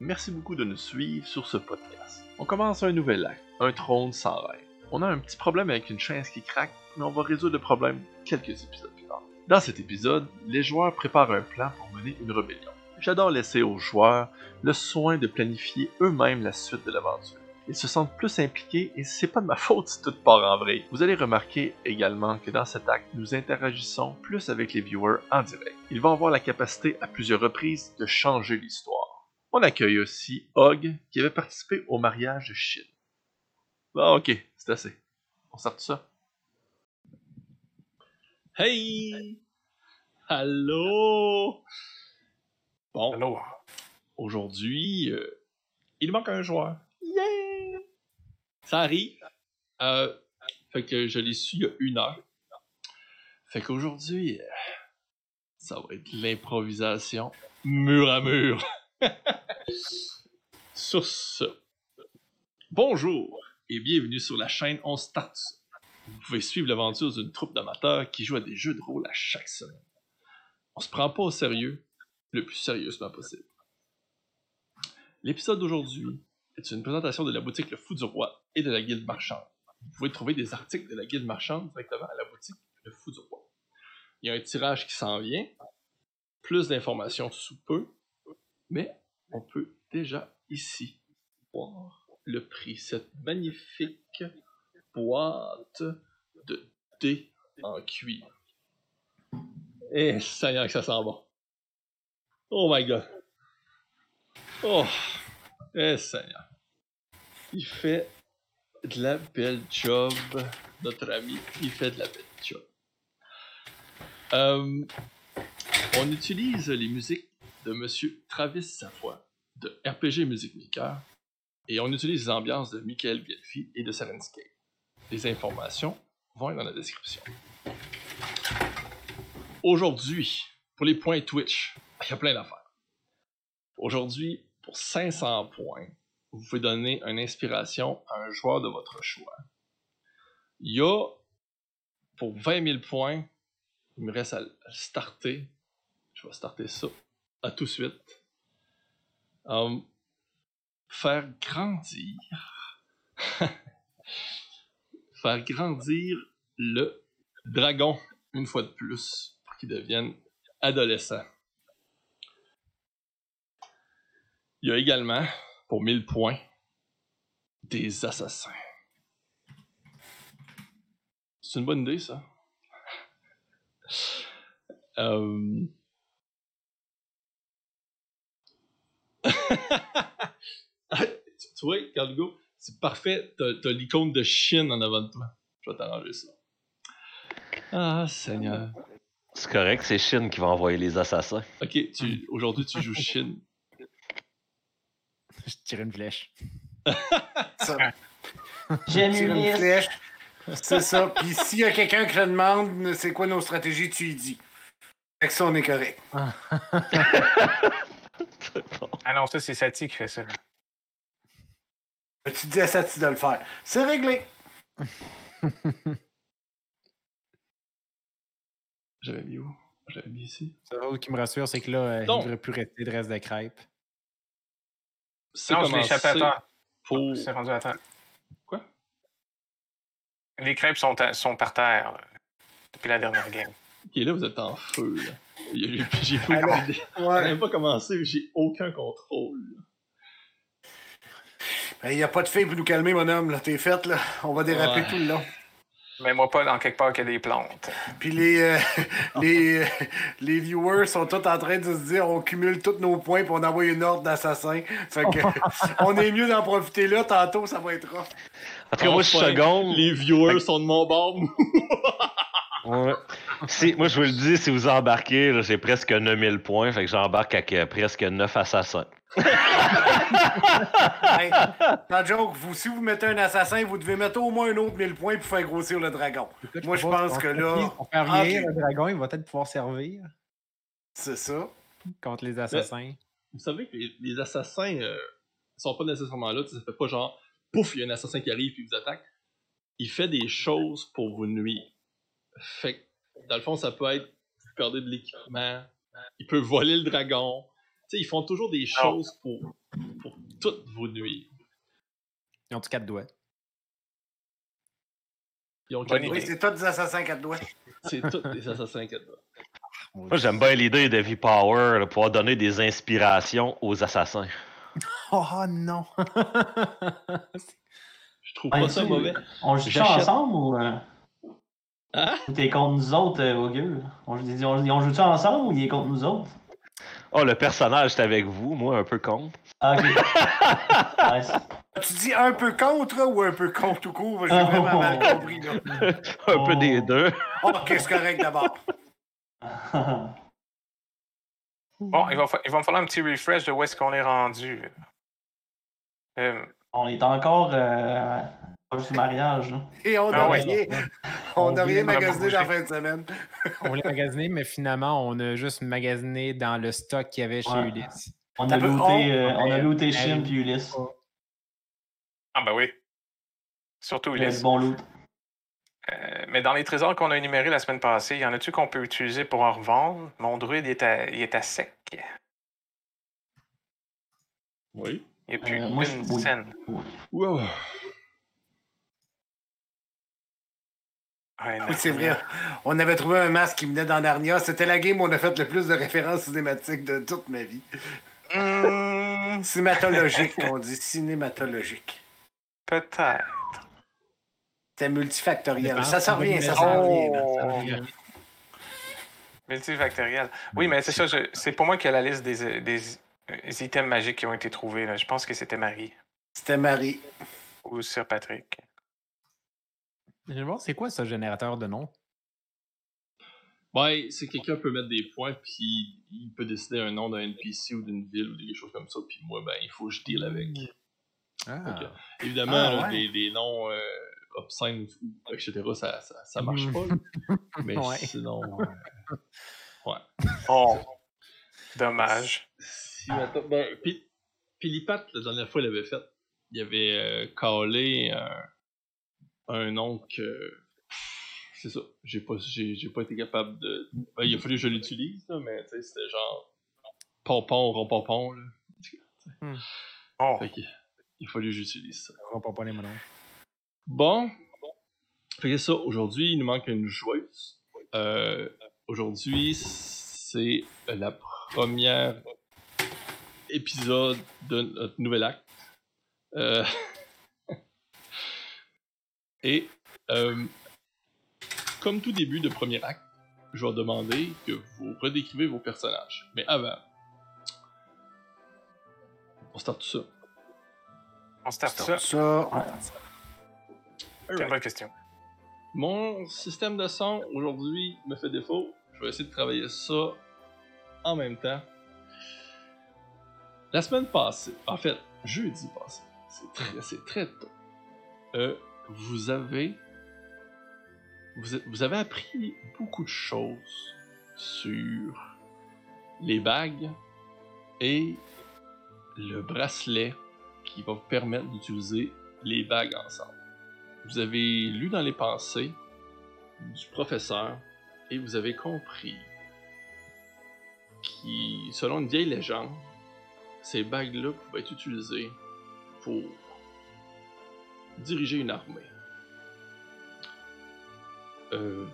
Merci beaucoup de nous suivre sur ce podcast. On commence un nouvel acte, un trône sans reine. On a un petit problème avec une chaise qui craque, mais on va résoudre le problème quelques épisodes plus tard. Dans cet épisode, les joueurs préparent un plan pour mener une rébellion. J'adore laisser aux joueurs le soin de planifier eux-mêmes la suite de l'aventure. Ils se sentent plus impliqués et c'est pas de ma faute si tout part en vrai. Vous allez remarquer également que dans cet acte, nous interagissons plus avec les viewers en direct. Ils vont avoir la capacité à plusieurs reprises de changer l'histoire. On accueille aussi Hog qui avait participé au mariage de Shin. Bon, ok, c'est assez. On sort de ça. Hey! Allô? Bon, Allô? aujourd'hui, euh, il manque un joueur. Yeah! Ça arrive. Euh, fait que je l'ai su il y a une heure. Fait qu'aujourd'hui, euh, ça va être l'improvisation mur à mur. Sur ce, bonjour et bienvenue sur la chaîne On Start. Vous pouvez suivre l'aventure d'une troupe d'amateurs qui joue à des jeux de rôle à chaque semaine. On se prend pas au sérieux, le plus sérieusement possible. L'épisode d'aujourd'hui est une présentation de la boutique Le Fou du Roi et de la Guilde Marchande. Vous pouvez trouver des articles de la Guilde Marchande directement à la boutique Le Fou du Roi. Il y a un tirage qui s'en vient, plus d'informations sous peu, mais on peut déjà ici voir le prix, cette magnifique boîte de dés en cuir. Eh, Seigneur, que ça sent bon. Oh my god. Oh, eh, Seigneur. Il fait de la belle job, notre ami. Il fait de la belle job. Euh, on utilise les musiques de Monsieur Travis Safoy de RPG Music Maker et on utilise les ambiances de Michael Bielfi et de Serenscape. Les informations vont être dans la description. Aujourd'hui, pour les points Twitch, il y a plein d'affaires. Aujourd'hui, pour 500 points, vous pouvez donner une inspiration à un joueur de votre choix. Il y a, pour 20 000 points, il me reste à starter. Je vais starter ça à tout de suite. Um, faire grandir. faire grandir le dragon une fois de plus pour qu'il devienne adolescent. Il y a également, pour 1000 points, des assassins. C'est une bonne idée, ça. Euh... tu vois, Cargo, c'est parfait. T'as, t'as l'icône de Chine en avant de toi. Je vais t'arranger ça. Ah, Seigneur. C'est correct, c'est Chine qui va envoyer les assassins. Ok, aujourd'hui tu joues Chine. Je tire une flèche. Ça, J'aime une flèche. C'est ça. Puis s'il y a quelqu'un qui te demande c'est quoi nos stratégies, tu lui dis. Avec ça, on est correct. Ah non, ça, c'est Sati qui fait ça. Tu dis à Sati de le faire. C'est réglé. J'avais mis où? J'avais mis ici. C'est l'autre qui me rassure, c'est que là, euh, il Donc. ne devrait plus rester de reste de crêpes. Non, je l'ai échappé à temps. pour. C'est rendu à temps. Quoi? Les crêpes sont, à- sont par terre là, depuis la dernière game. Ok, là vous êtes en feu. Là. J'ai pas Ouais. pas commencé, j'ai aucun contrôle. Ben, Il n'y a pas de fille pour nous calmer, mon homme. T'es faite, là. On va déraper Ouais. tout le long. Mais moi, pas dans quelque part qu'il y a des plantes. Puis les, euh, les, euh, les viewers sont tous en train de se dire on cumule tous nos points puis on envoie une ordre d'assassin. Fait que on est mieux d'en profiter là. Tantôt, ça va être rough. En tout cas, moi, seconde. Les viewers sont de mon bord. Ouais. Si, moi, je vous le dis, si vous embarquez, j'ai presque 9000 points, fait que j'embarque avec euh, presque 9 assassins. Hey, joke, vous, si vous mettez un assassin, vous devez mettre au moins un autre 1000 points pour faire grossir le dragon. Moi, je pense que là. Pour faire Ah, vieillir ok. le dragon, il va peut-être pouvoir servir C'est ça. contre les assassins. Vous savez que les, les assassins euh, sont pas nécessairement là. tu sais, Ça fait pas genre pouf, il y a un assassin qui arrive puis vous attaque. Il fait des choses pour vous nuire. Fait que, dans le fond, ça peut être vous perdez de l'équipement, il peut voler le dragon. Tu sais, ils font toujours des choses pour toutes vos nuits. Ils ont quatre doigts. Ils ont quatre doigts. c'est tous des assassins quatre doigts. C'est tous des assassins quatre doigts. Moi, j'aime bien l'idée de V-Power, là, pouvoir donner des inspirations aux assassins. Oh non! Je trouve Ouais, pas ça mauvais. On joue J'achète. ensemble ou. Euh, Hein? ou t'es contre nous autres, euh, au gueule? On, joue- on, on joue-tu ensemble ou il est contre nous autres? Oh, le personnage est avec vous, moi, un peu con. Ah, ok. Nice. Tu dis un peu contre ou un peu contre tout court? J'ai Oh. vraiment mal compris. Là. un peu des Oh. deux. Ok, c'est correct d'abord. Bon, il va, fa- il va me falloir un petit refresh de où est-ce qu'on est rendu. Euh, on est encore euh, proche du mariage. là. Et on Ah n'a ouais. rien, On on n'a voulait rien pas magasiné dans la fin de semaine. On voulait magasiner, mais finalement, on a juste magasiné dans le stock qu'il y avait chez Ouais. Ulysse. On a looté, euh, on a looté Shin puis Ulysse. Ah, ben oui. Surtout Il y a Ulysse. bon loot. Euh, mais dans les trésors qu'on a énumérés la semaine passée, y en a-tu qu'on peut utiliser pour en revendre? Mon druide est à, il est à sec. Oui. Il n'y a plus Euh, moi, une oui. Wow. Ouais, Oui, c'est vrai. On avait trouvé un masque qui venait dans Narnia. C'était la game où on a fait le plus de références cinématiques de toute ma vie. Hmm, Cinématologique, on dit. Cinématologique. Peut-être. C'était multifactoriel. Ça s'en revient, ça s'en revient. Oh. Multifactoriel. Oui, mais c'est ça, je- c'est pour moi qu'il y a la liste des, des, euh, items magiques qui ont été trouvés. là. Je pense que c'était Marie C'était Marie. ou Sir Patrick. Je vais voir, c'est quoi ce générateur de nom? Ouais, c'est quelqu'un peut mettre des points, puis il peut décider un nom d'un NPC ou d'une ville ou des choses comme ça, puis moi, ben, il faut que je deal avec. Ah. Ok. Évidemment, Ah, ouais. des, des noms euh, obscènes, ou- etc., ça, ça, ça marche pas. Mais Ouais. sinon. euh, Oh, dommage. si, attends, ben, puis, puis Lipat, la dernière fois, il l'avait fait. Il avait euh, calé un, un nom que. C'est ça. J'ai pas, j'ai, j'ai pas été capable de. Ben, il a fallu que je l'utilise, mais tu sais, c'était genre. Pompon, rond-pompon, là. Oh, Fait que, il a fallu que j'utilise ça. On va pas les mononcles. Bon. Fait que ça, aujourd'hui, il nous manque une joueuse. Euh, aujourd'hui, c'est la première épisode de notre nouvel acte. Euh, Et, euh, comme tout début de premier acte, je vais demander que vous redécrivez vos personnages. Mais avant, on start tout ça. on starte ça. Ça, C'est une bonne question. Mon système de son aujourd'hui me fait défaut. Je vais essayer de travailler ça en même temps. La semaine passée, en fait, jeudi passé, c'est très, c'est très tôt. euh, vous avez, vous, avez appris beaucoup de choses sur les bagues et le bracelet qui va vous permettre d'utiliser les bagues ensemble. Vous avez lu dans les pensées du professeur et vous avez compris qui, selon une vieille légende, ces bagues-là pouvaient être utilisées pour diriger une armée. Euh,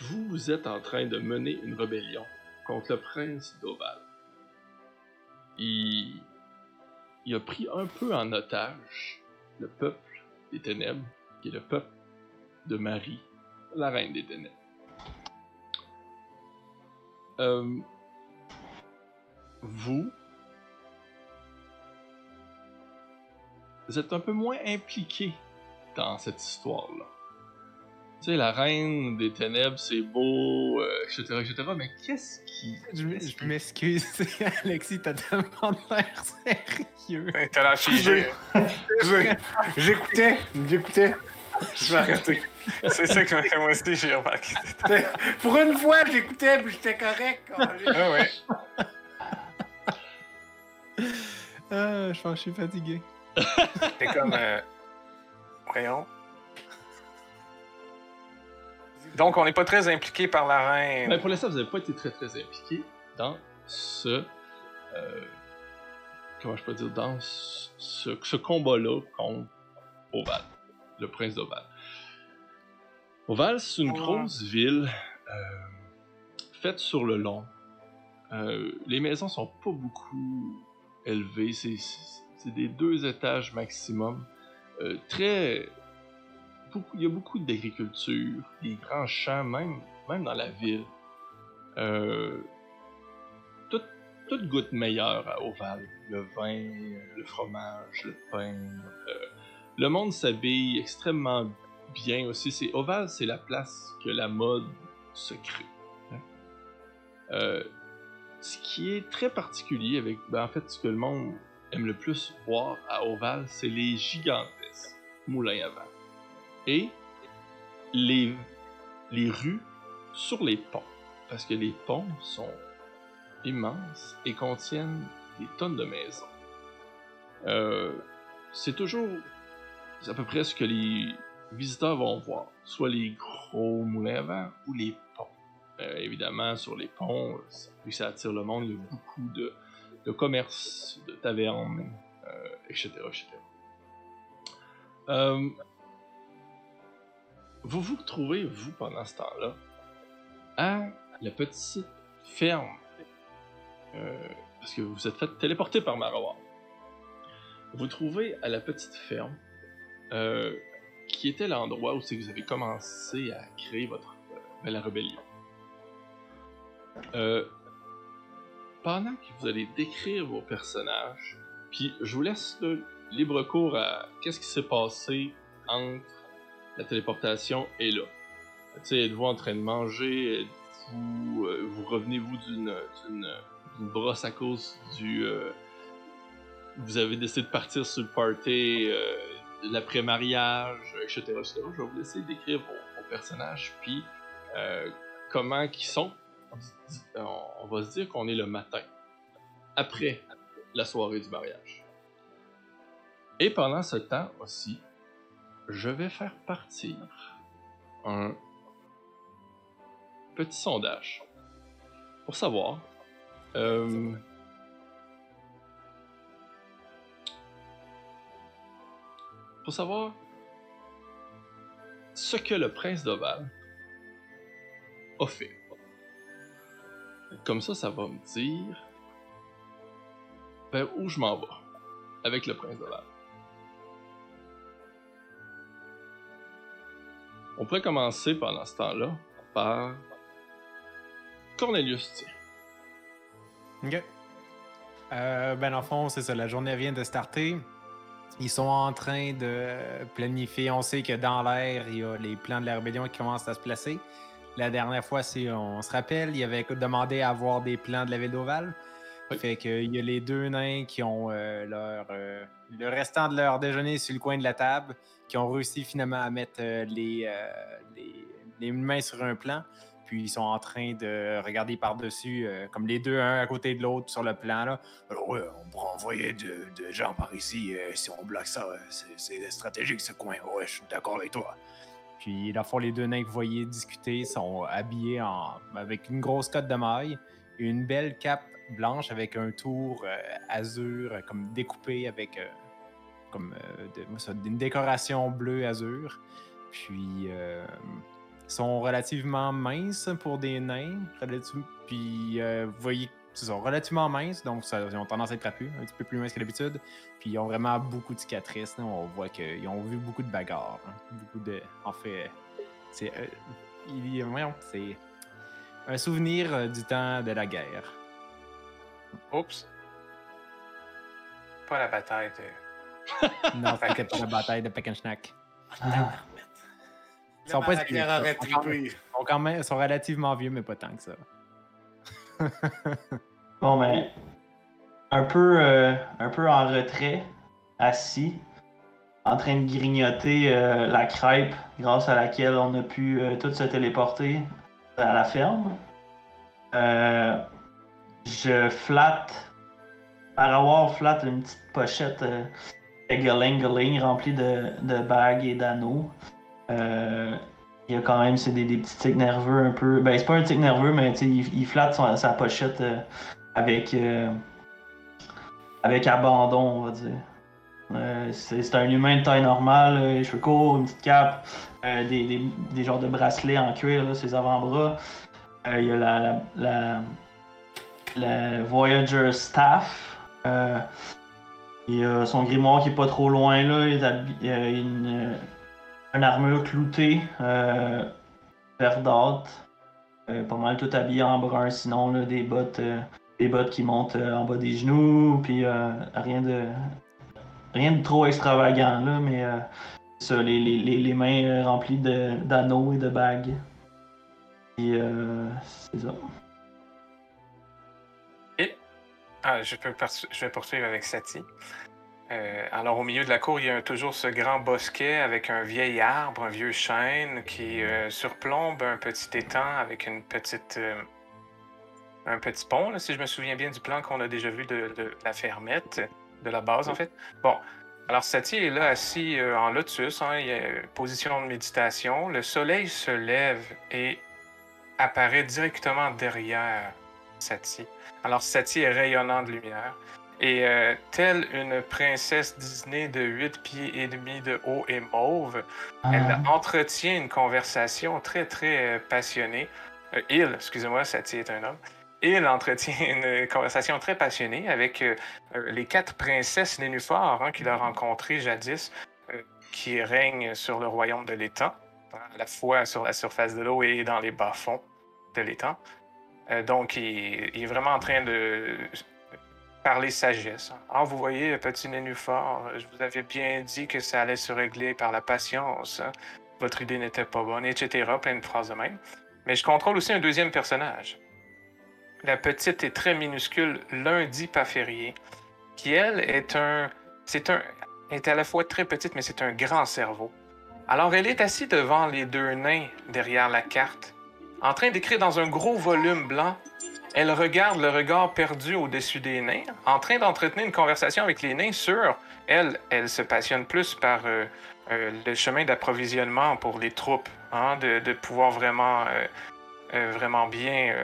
vous, êtes en train de mener une rébellion contre le prince d'Oval. Il, il a pris un peu en otage le peuple des ténèbres, qui est le peuple de Marie, la reine des ténèbres. Euh, vous, vous êtes un peu moins impliqué dans cette histoire-là. Tu sais, la reine des ténèbres, c'est beau, euh, etc., etc., mais qu'est-ce qui... Je, m'excuse, Alexis, t'as tellement l'air sérieux. T'as l'air figé. j'ai- j'écoutais, j'écoutais. Je vais arrêter. C'est ça que moi aussi j'ai remarqué. Pour une fois, j'écoutais, puis j'étais correct. Ah ouais. Ah, je pense que je suis fatigué. C'est comme. euh, Voyons. Donc, on n'est pas très impliqué par la reine. Ben, pour l'instant, vous n'avez pas été très très impliqué dans ce. euh, comment je peux dire, dans ce, ce combat-là contre Oval, le prince d'Oval. Oval, c'est une grosse ville euh, faite sur le long. Euh, les maisons sont pas beaucoup élevées, c'est, des deux étages maximum. Euh, très. Il y a beaucoup d'agriculture, des grands champs, même, même dans la ville. Euh, tout, tout goûte meilleur à Oval. Le vin, le fromage, le pain. euh, le monde s'habille extrêmement bien aussi. C'est Oval, c'est la place que la mode se crée. hein. Euh, ce qui est très particulier avec, ben, en fait, ce que le monde aime le plus voir à Oval, c'est les gigantesques moulins à vent et les, les rues sur les ponts, parce que les ponts sont immenses et contiennent des tonnes de maisons. Euh, c'est toujours à peu près ce que les visiteurs vont voir, soit les gros moulins à vent ou les ponts. Euh, évidemment, sur les ponts, ça, ça attire le monde, il y a beaucoup de, de commerces, de tavernes, euh, etc. etc. Euh, vous vous retrouvez, vous, pendant ce temps-là, à la petite ferme. Euh, parce que vous vous êtes fait téléporter par Marawar. Vous trouvez à la petite ferme, qui était l'endroit où vous avez commencé à créer votre la rébellion. Pendant que vous allez décrire vos personnages, puis je vous laisse libre cours à qu'est-ce qui s'est passé entre la téléportation et là. Tu êtes-vous en train de manger? Euh, vous revenez-vous d'une, brosse à cause du... euh, vous avez décidé de partir sur le party euh, l'après-mariage, etc.. Je vais vous laisser décrire vos, vos personnages, puis euh, comment ils sont. On, va se dire qu'on est le matin, après la soirée du mariage. Et pendant ce temps aussi, je vais faire partir un petit sondage pour savoir euh, pour savoir ce que le prince d'Oval a fait. Comme ça, ça va me dire vers où je m'en vais avec le prince d'Oval. On pourrait commencer pendant ce temps-là par Cornelius. tiens. Ok. Euh, ben, dans fond, c'est ça. La journée vient de starter. Ils sont en train de planifier. On sait que dans l'air, il y a les plans de la rébellion qui commencent à se placer. La dernière fois, si on se rappelle, il avait demandé à avoir des plans de la ville d'Oval. Oui. Fait qu'il y a les deux nains qui ont euh, leur, euh, le restant de leur déjeuner sur le coin de la table, qui ont réussi finalement à mettre euh, les, euh, les, les mains sur un plan. Puis ils sont en train de regarder par-dessus, euh, comme les deux, un à côté de l'autre sur le plan. Là. Alors, ouais, on pourrait envoyer de, de gens par ici euh, si on bloque ça. c'est- C'est stratégique ce coin. Ouais, je suis d'accord avec toi. Puis, dans le fond, les deux nains que vous voyez discuter sont habillés en, avec une grosse cotte de maille, une belle cape blanche avec un tour euh, azur, euh, comme découpé avec euh, comme, euh, une décoration bleu azur. Puis, sont relativement minces pour des nains. Puis, vous voyez, ils sont relativement minces, donc ça- ils ont tendance à être trapus, un petit peu plus minces que d'habitude. Puis, ils ont vraiment beaucoup de cicatrices. là. On voit qu'ils ont vu beaucoup de bagarres. hein. Beaucoup de. En fait, c'est. euh, il- c'est un souvenir euh, du temps de la guerre. Oups. Pas la bataille de. Non, c'était pas la bataille de Pekenschnack. Ah, Ils sont pas Ils sont quand même- trippé. ils sont quand même ils sont relativement vieux, mais pas tant que ça. Bon, ben, un peu, euh, un peu en retrait, assis, en train de grignoter euh, la crêpe grâce à laquelle on a pu euh, tous se téléporter à la ferme. Euh, je flatte, par avoir flatte une petite pochette galing remplie de bagues et d'anneaux. Il y a quand même des, des petits tics nerveux un peu. Ben, c'est pas un tic nerveux, mais il, il flatte sa pochette euh, avec, euh, avec abandon, on va dire. Euh, c'est un humain de taille normale, les cheveux courts, une petite cape, des, des, des genres de bracelets en cuir, là, ses avant-bras. Il y a la, la, la, la Voyager Staff. Il y a son grimoire qui est pas trop loin là. Il a une, une armure cloutée, euh, verdâtre. Euh, pas mal tout habillé en brun, sinon des bottes, euh, des bottes qui montent euh, en bas des genoux, puis rien de rien de trop extravagant là, mais ça, les, les, les, mains remplies d'anneaux et de bagues. Et ça. Ah, je, je vais poursuivre avec Sati. Euh, alors, au milieu de la cour, il y a toujours ce grand bosquet avec un vieil arbre, un vieux chêne qui euh, surplombe un petit étang avec euh, un petit pont, si je me souviens bien du plan qu'on a déjà vu de, la fermette, de la base en fait. Bon, alors Sati est là assis en lotus, hein, position de méditation. Le soleil se lève et apparaît directement derrière Sati. Alors Sati est rayonnant de lumière. Et euh, telle une princesse Disney de 8 pieds et demi de haut et mauve, elle entretient une conversation très très euh, passionnée. Euh, il, excusez-moi, Sati est un homme. Il entretient une conversation très passionnée avec euh, les quatre princesses nénuphars hein, qu'il a rencontrées jadis, qui règnent sur le royaume de l'étang, hein, à la fois sur la surface de l'eau et dans les bas-fonds de l'étang. Donc, il, il est vraiment en train de parler sagesse. Ah, vous voyez, petit nénuphar, je vous avais bien dit que ça allait se régler par la patience. hein. Votre idée n'était pas bonne, etc. Plein de phrases de même. Mais je contrôle aussi un deuxième personnage. La petite et très minuscule Lundi pas férié, qui elle est un, c'est un, est à la fois très petite mais c'est un grand cerveau. Alors elle est assise devant les deux nains derrière la carte, en train d'écrire dans un gros volume blanc. Elle regarde le regard perdu au-dessus des nains, en train d'entretenir une conversation avec les nains sur elle. Elle se passionne plus par euh, euh, le chemin d'approvisionnement pour les troupes, hein, de, pouvoir vraiment, euh, vraiment bien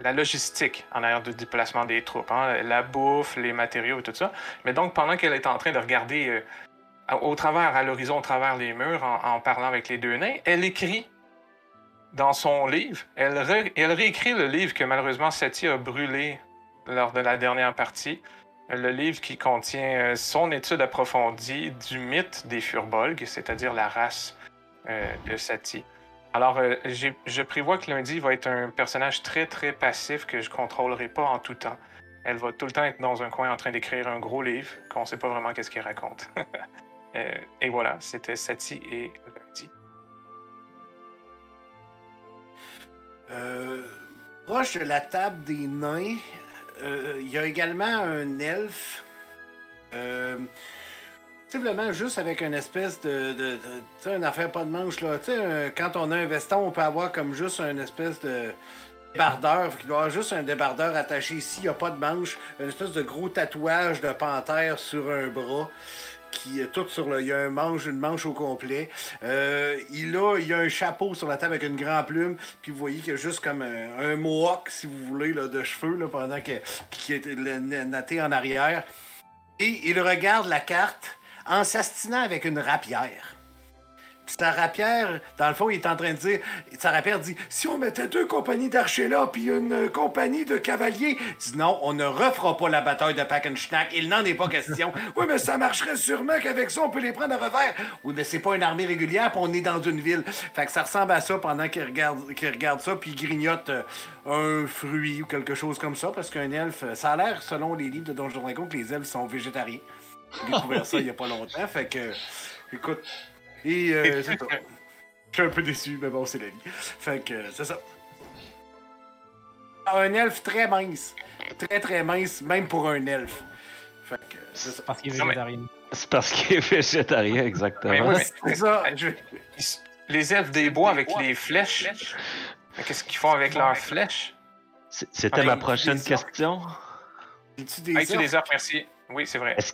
la logistique en arrière du déplacement des troupes, hein, la bouffe, les matériaux et tout ça. Mais donc pendant qu'elle est en train de regarder au travers, à l'horizon, au travers les murs, en, en parlant avec les deux nains, elle écrit dans son livre. Elle, ré- elle réécrit le livre que malheureusement Sati a brûlé lors de la dernière partie. Le livre qui contient euh, son étude approfondie du mythe des Furbolg, c'est-à-dire la race euh, de Sati. Alors, euh, je prévois que Lundi va être un personnage très, très passif que je contrôlerai pas en tout temps. Elle va tout le temps être dans un coin en train d'écrire un gros livre qu'on sait pas vraiment qu'est-ce qu'il raconte. Et voilà, c'était Sati et Euh, proche de la table des nains, euh, il y a également un elfe. Euh, Simplement juste avec une espèce de. de, tu sais, une affaire pas de manche, là. Tu sais, quand on a un veston, on peut avoir comme juste une espèce de. Débardeur, il doit avoir juste un débardeur attaché ici, il n'y a pas de manche, une espèce de gros tatouage de panthère sur un bras, qui est tout sur le. Il y a un manche, une manche au complet. Euh, il, a, il a un chapeau sur la table avec une grande plume, puis vous voyez qu'il y a juste comme un, un mohawk, si vous voulez, là, de cheveux, là, pendant que, qui est natté en arrière. Et il regarde la carte en s'astinant avec une rapière. Puis sa rapière, dans le fond, il est en train de dire, sa rapière dit, si on mettait deux compagnies d'archers là, puis une euh, compagnie de cavaliers, il dit non, on ne refera pas la bataille de Packenschnack, il n'en est pas question. oui, mais ça marcherait sûrement qu'avec ça, on peut les prendre à revers. Oui, mais c'est pas une armée régulière, puis on est dans une ville. Fait que ça ressemble à ça pendant qu'il regarde, qu'il regarde ça, puis il grignote euh, un fruit ou quelque chose comme ça, parce qu'un elfe, ça a l'air, selon les livres de Donjons Dragons, que les elfes sont végétariens. J'ai découvert ça il y a pas longtemps, fait que, écoute, et euh, c'est ça. Je suis un peu déçu, mais bon, c'est la vie. Fait que, euh, c'est ça. Ah, Un elfe très mince. Très, très mince, même pour un elfe. Fait que, c'est ça. Parce qu'il est Non, mais- végétarien. C'est parce qu'il est végétarien, exactement. Mais oui, C'est ça. je- Les elfes des bois avec les flèches. Mais Qu'est-ce qu'ils font avec leurs flèches? C'était Ah, ma prochaine question. As-tu des Ah, tu orques? des orques, merci. Oui, c'est vrai. Est-ce-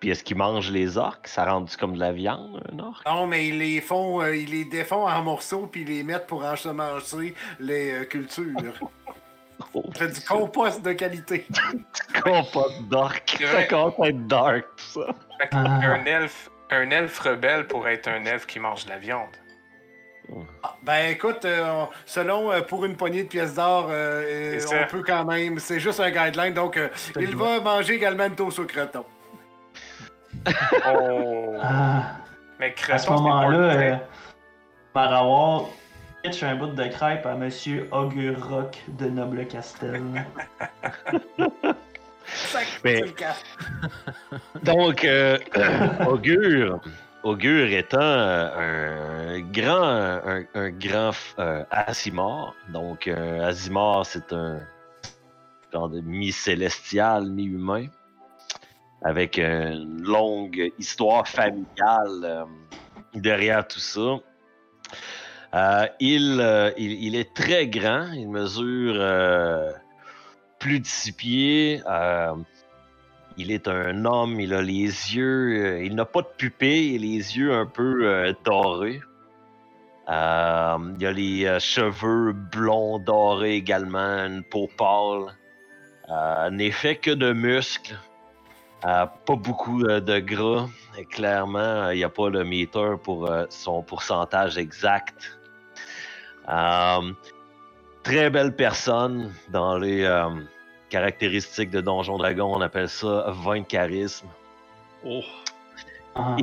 Puis est-ce qu'ils mangent les orques? Ça rend comme de la viande, un orque? Non, mais ils les font, euh, ils les défont en morceaux puis ils les mettent pour ensemencer les euh, cultures. J'ai du compost de qualité. Compost dark. C'est Ça commence à être dark, tout ça. Ah. Un elfe, un elfe rebelle pourrait être un elfe qui mange de la viande. Ah, Ben écoute, euh, on- selon euh, pour une poignée de pièces d'or, euh, C'est on peut quand même. C'est juste un guideline, donc euh, il va manger également une toast au creton. Oh! Ah, Mais à ce moment-là, euh, très- Marawar pitch un bout de crêpe à Monsieur Augure Rock de Noble Castel. Mais-. Donc, euh, Augure, Augure étant euh, un grand, un, un grand euh, Asimar. Donc, euh, Asimar, c'est un genre de mi-célestial, mi-humain, avec une longue histoire familiale euh, derrière tout ça. Euh, il, euh, il, il est très grand, il mesure plus de six pieds. il est un homme, il a les yeux, il n'a pas de pupille et les yeux un peu dorés. Il a les cheveux blonds dorés également, une peau pâle. N'est fait que de muscles. Euh, pas beaucoup euh, de gras. Et clairement, euh, il n'y a pas le meter pour euh, son pourcentage exact. Euh, très belle personne dans les euh, caractéristiques de Donjon Dragon. On appelle ça 20 de charisme. Oh, Ah,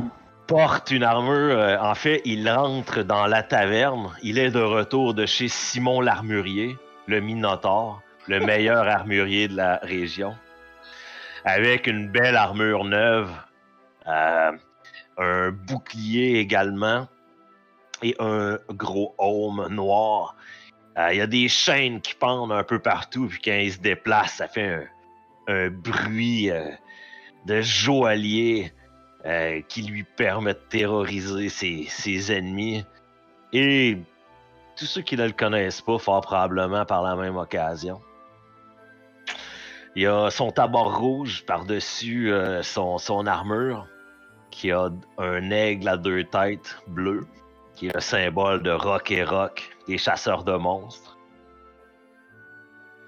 porte une armure. euh, en fait, il entre dans la taverne. Il est de retour de chez Simon l'Armurier, le Minotaure, le meilleur armurier de la région. Avec une belle armure neuve, euh, un bouclier également et un gros aume noir. Euh, Il y a des chaînes qui pendent un peu partout, puis quand il se déplace, ça fait un, bruit euh, de joaillier qui lui permet de terroriser ses, ses ennemis. Et tous ceux qui ne le connaissent pas, fort probablement par la même occasion. Il y a son tabord rouge par-dessus euh, son, son armure, qui a un aigle à deux têtes bleu, qui est le symbole de Rock et Rock, des chasseurs de monstres.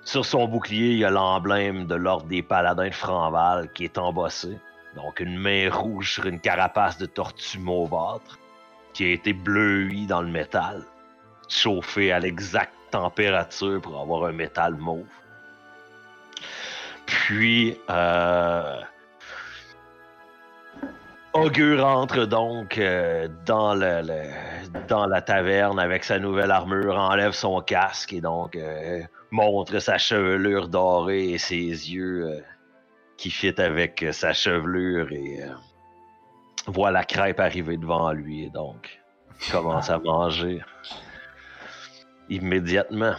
Sur son bouclier, il y a l'emblème de l'ordre des paladins de Franval qui est embossé. Donc une main rouge sur une carapace de tortue mauvâtre qui a été bleuie dans le métal, chauffée à l'exacte température pour avoir un métal mauve. Puis, euh, Augure entre donc euh, dans, le, le- dans la taverne avec sa nouvelle armure, enlève son casque et donc euh, montre sa chevelure dorée et ses yeux qui fit avec sa chevelure et voit la crêpe arriver devant lui et donc commence à manger immédiatement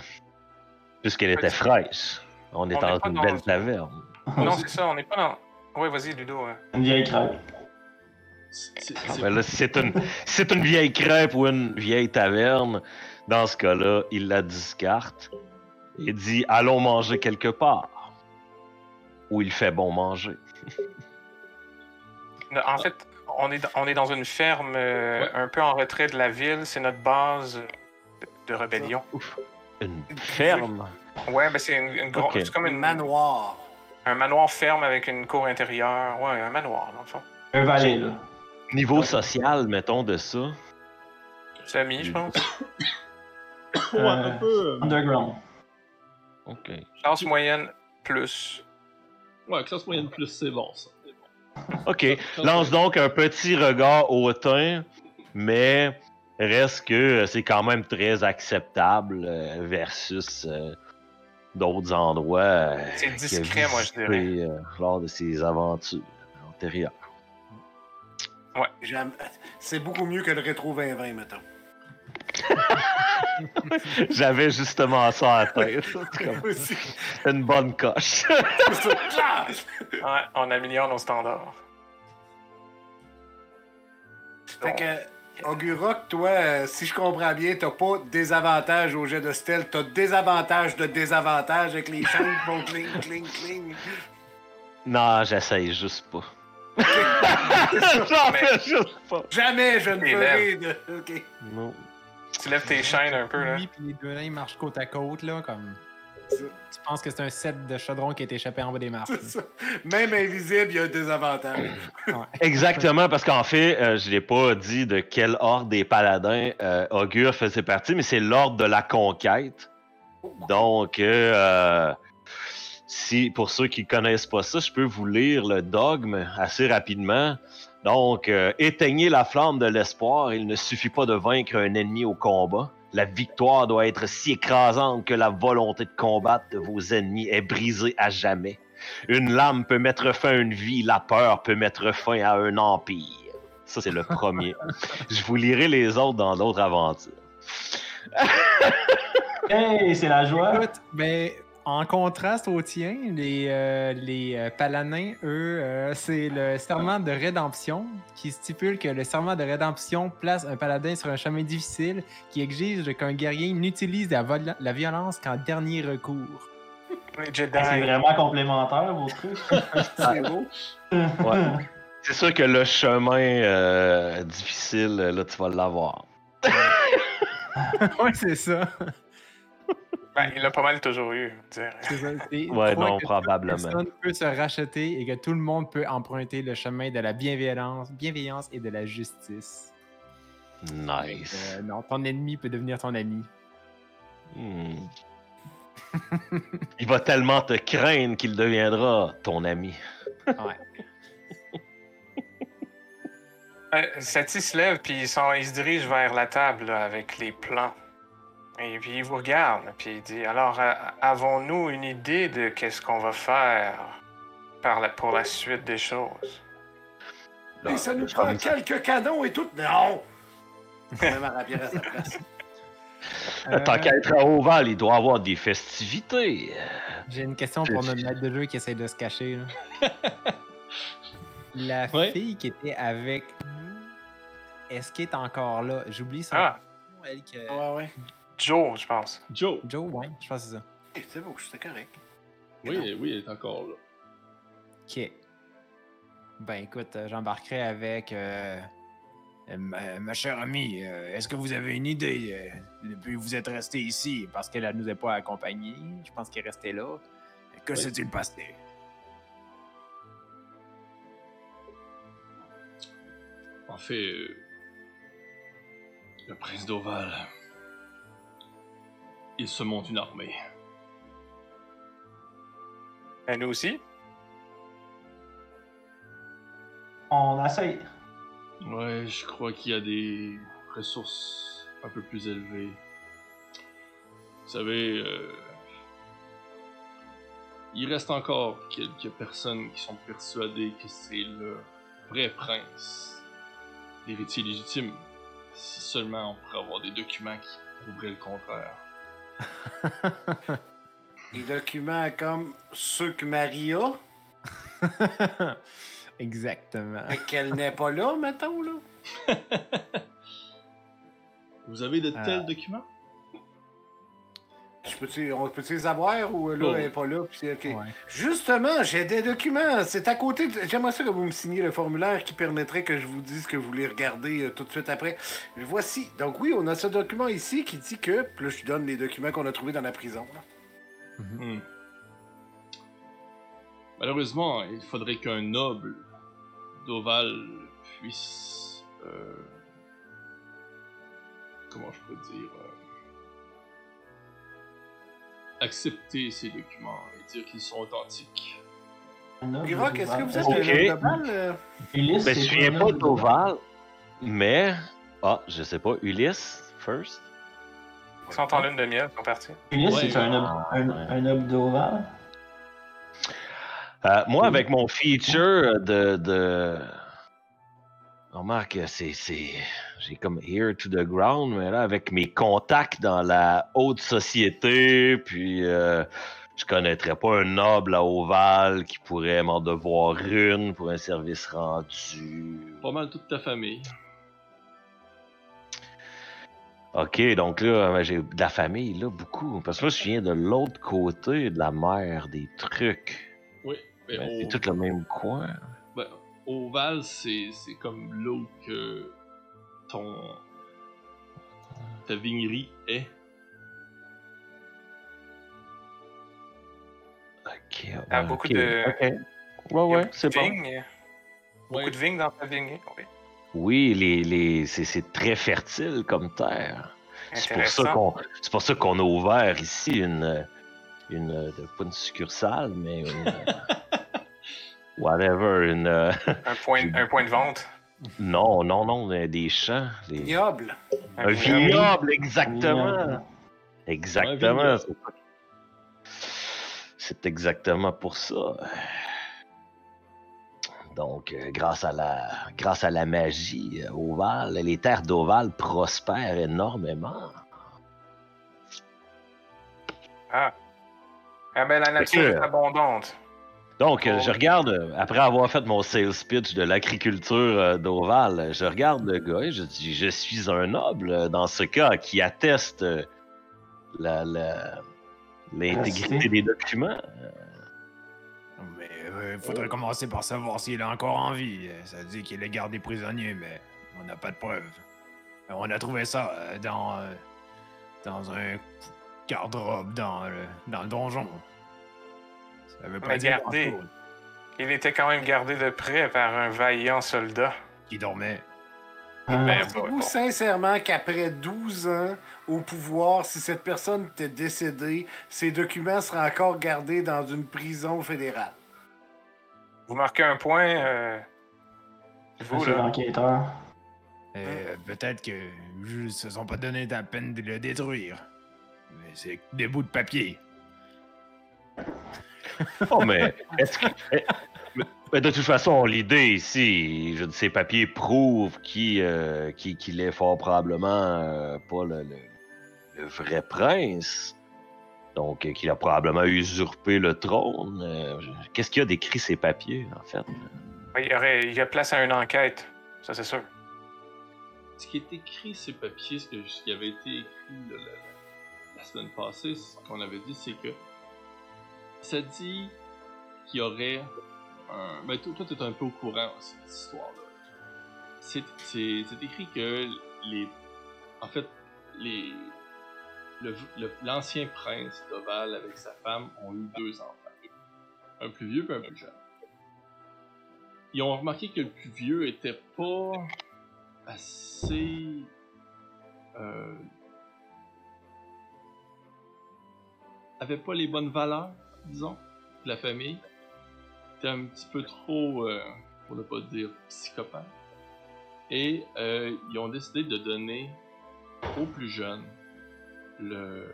puisqu'elle était fraîche. On est On dans une dans- belle taverne. Non, c'est ça, on n'est pas dans. Ouais, vas-y, Ludo. Une vieille crêpe. c'est Ah, ben c'est une, si c'est une vieille crêpe ou une vieille taverne. Dans ce cas-là, il la discarte et dit Allons manger quelque part. Où il fait bon manger. En fait, on est, dans- on est dans une ferme euh, Ouais. un peu en retrait de la ville. C'est notre base de rébellion. Une ferme? Ouais, ben c'est une, une grosse. C'est comme Un une, manoir. un manoir ferme avec une cour intérieure. Ouais, un manoir, dans le fond. Un valet, là. Niveau social, mettons de ça. Samy, je pense. Ouais, un peu. euh, Underground. Ok. Classe moyenne plus. Ouais, classe moyenne plus, c'est bon ça. Ok. Lance donc un petit regard hautain, mais reste que c'est quand même très acceptable euh, versus euh, d'autres endroits. euh, C'est discret, moi, je dirais. euh, lors de ses aventures antérieures. J'aime- C'est beaucoup mieux que le rétro 2020, mettons. J'avais justement ça en tête. C'est une bonne coche. C'est ça. Clac! Ouais, on améliore nos standards. Fait que, Auguroc, toi, euh, si je comprends bien, t'as pas des avantages au jet de stealth, t'as des avantages de désavantages avec les chaînes qui vont cling, cling, cling. non, j'essaye juste pas. J'en fais juste pas. Jamais je ne ferai de. Ok. Non. Tu lèves tes chaînes un peu, là. Lui puis les deux nains ils marchent côte à côte, là, comme. Tu penses que c'est un set de chaudron qui est échappé en bas des marches. Même invisible, il y a un désavantage. Exactement, parce qu'en fait, euh, je l'ai pas dit de quel ordre des paladins euh, Augure faisait partie, mais c'est l'ordre de la conquête. Donc, euh, si pour ceux qui connaissent pas ça, je peux vous lire le dogme assez rapidement. Donc, euh, éteignez la flamme de l'espoir. Il ne suffit pas de vaincre un ennemi au combat. La victoire doit être si écrasante que la volonté de combattre de vos ennemis est brisée à jamais. Une lame peut mettre fin à une vie, la peur peut mettre fin à un empire. Ça, c'est le premier. Je vous lirai les autres dans d'autres aventures. Hey, c'est la joie. Écoute, ben, en contraste au tien, les, euh, les euh, paladins, eux, euh, c'est le serment de rédemption qui stipule que le serment de rédemption place un paladin sur un chemin difficile qui exige qu'un guerrier n'utilise la, violence qu'en dernier recours. C'est vraiment complémentaire, vos trucs. C'est beau. Ouais. C'est sûr que le chemin euh, difficile, là, tu vas l'avoir. ouais, c'est ça. Ben, il l'a pas mal toujours eu, je dirais. C'est ça. C'est- Ouais, non, que probablement. Personne peut se racheter et que tout le monde peut emprunter le chemin de la bienveillance, bienveillance et de la justice. Nice. Euh, non, ton ennemi peut devenir ton ami. Hmm. Il va tellement te craindre qu'il deviendra ton ami. Euh, Sati se lève, puis il, se dirige vers la table là, avec les plans. Et puis il vous regarde, puis il dit Alors, euh, avons-nous une idée de qu'est-ce qu'on va faire par la- pour la suite des choses? Et ça nous prend quelques canons et tout. Non! Même à sa place. Euh, Tant qu'à être à Oval, il doit avoir des festivités. J'ai une question pour notre maître de jeu qui essaie de se cacher. là. La fille qui était avec nous, est-ce qu'elle est encore là? J'oublie son Ah, nom, elle que... Ouais, ouais. Joe, je pense. Joe, Joe, ouais, je pense que c'est ça. Eh, C'est beau, c'était correct. oui, oui, elle est encore là. Ok. Ben écoute, euh, j'embarquerai avec euh, euh, ma, ma chère amie. euh, Est-ce que vous avez une idée euh, depuis que vous êtes resté ici parce qu'elle ne nous a pas accompagnés? Je pense qu'elle est restée là. Que Oui. s'est-il passé? En fait, euh, le prince d'Oval, il se monte une armée. Et nous aussi On essaye. Ouais, je crois qu'il y a des ressources un peu plus élevées. Vous savez, euh, il reste encore quelques personnes qui sont persuadées que c'est le vrai prince, l'héritier légitime. Si seulement on pourrait avoir des documents qui prouveraient le contraire. Des documents comme ceux que Maria, Exactement. mais qu'elle n'est pas là, mettons, là. Vous avez de tels documents? Peux-tu- on peut-tu les avoir ou euh, là, Oh. elle n'est pas là? Puis c'est ok. Ouais. Justement, j'ai des documents. C'est à côté. de- J'aimerais ça que vous me signiez le formulaire qui permettrait que je vous dise que vous voulez regarder euh, tout de suite après. Voici. Donc, oui, on a ce document ici qui dit que. Puis là, je donne les documents qu'on a trouvés dans la prison. là. Hmm. Malheureusement, il faudrait qu'un noble d'Oval puisse. euh, comment je peux dire. euh, accepter ces documents et dire qu'ils sont authentiques. Mirac, est-ce que vous êtes Ok. un homme de balle? euh? Ulysse, Ben, je me souviens pas d'Oval, mais. Ah, je sais pas, Ulysse, first? Ils sont en lune de miel, ils sont partis. Ulysse, Ouais, c'est un, homme- un, un homme d'Oval? Euh, moi, avec mon feature de. de... Remarque, c'est. c'est... J'ai comme ear to the ground, mais là, avec mes contacts dans la haute société, puis euh, je connaîtrais pas un noble à Oval qui pourrait m'en devoir une pour un service rendu. Pas mal toute ta famille. Ok, donc là, ben, j'ai de la famille, là, beaucoup. Parce que moi, je viens de l'autre côté de la mer des trucs. Oui, mais Ben, c'est tout le même coin. Ben, Oval, c'est c'est comme là où que ton. ta vignerie est. Ok, Ah, beaucoup ok, de- ok. Ouais, ouais, beaucoup c'est de bon. vignes. Beaucoup Ouais. de vignes dans ta vigne. Oui. Oui, les, les, c'est, c'est très fertile comme terre. C'est pour ça qu'on, c'est pour ça qu'on a ouvert ici une, une, euh, pas une succursale, mais une, whatever, une, euh, Un point, un point de vente? non, non, non, des champs, des- Ignoble. un vignoble. vignoble, exactement, Vignoble. exactement. c'est- exactement pour ça. Donc, euh, grâce à la, grâce à la magie euh, ovale, les terres d'Oval prospèrent énormément. Ah. Ah ben la nature est abondante. Donc, euh, Oh. je regarde, euh, après avoir fait mon sales pitch de l'agriculture euh, d'Oval, je regarde le gars et je dis Je suis un noble dans ce cas qui atteste la- la- l'intégrité des documents. Mais il faudrait commencer par savoir s'il est encore en vie. Ça dit qu'il est gardé prisonnier, mais on n'a pas de preuves. On a trouvé ça dans, dans un garde-robe dans, le- dans le donjon. Ça veut pas Mais dire gardé. grand-chose. Il était quand même gardé de près par un vaillant soldat. Qui dormait. Ah, Ben, Pensez-vous bon. sincèrement qu'après 12 ans au pouvoir, si cette personne était décédée, ces documents seraient encore gardés dans une prison fédérale? Vous marquez un point. euh, Vous, Monsieur là. l'enquêteur. Euh, Peut-être que ils se sont pas donné la peine de le détruire. Mais c'est des bouts de papier. Oh, mais, est-ce que- mais- mais de toute façon, l'idée ici, je dis, ces papiers prouvent qu'il euh, qu'il- qu'il est fort probablement euh, pas le, le- le vrai prince. Donc, euh, qu'il a probablement usurpé le trône. Euh, Qu'est-ce qu'il y a d'écrit ces papiers, en fait? Il y, aurait, il y a place à une enquête. Ça, c'est sûr. Ce qui est écrit sur le papier, ce, qui avait été écrit là, la, la semaine passée, ce qu'on avait dit, c'est que ça dit qu'il y aurait un. Ben, toi, toi, t'es un peu au courant aussi de cette histoire-là. C'est, écrit que les. En fait, les. le- le- l'ancien prince d'Oval avec sa femme ont eu deux enfants. Un plus vieux et un plus jeune. Ils ont remarqué que le plus vieux était pas assez. euh, avait pas les bonnes valeurs, disons, la famille. Était un petit peu trop, euh, pour ne pas dire psychopathe. Et euh, ils ont décidé de donner au plus jeune le,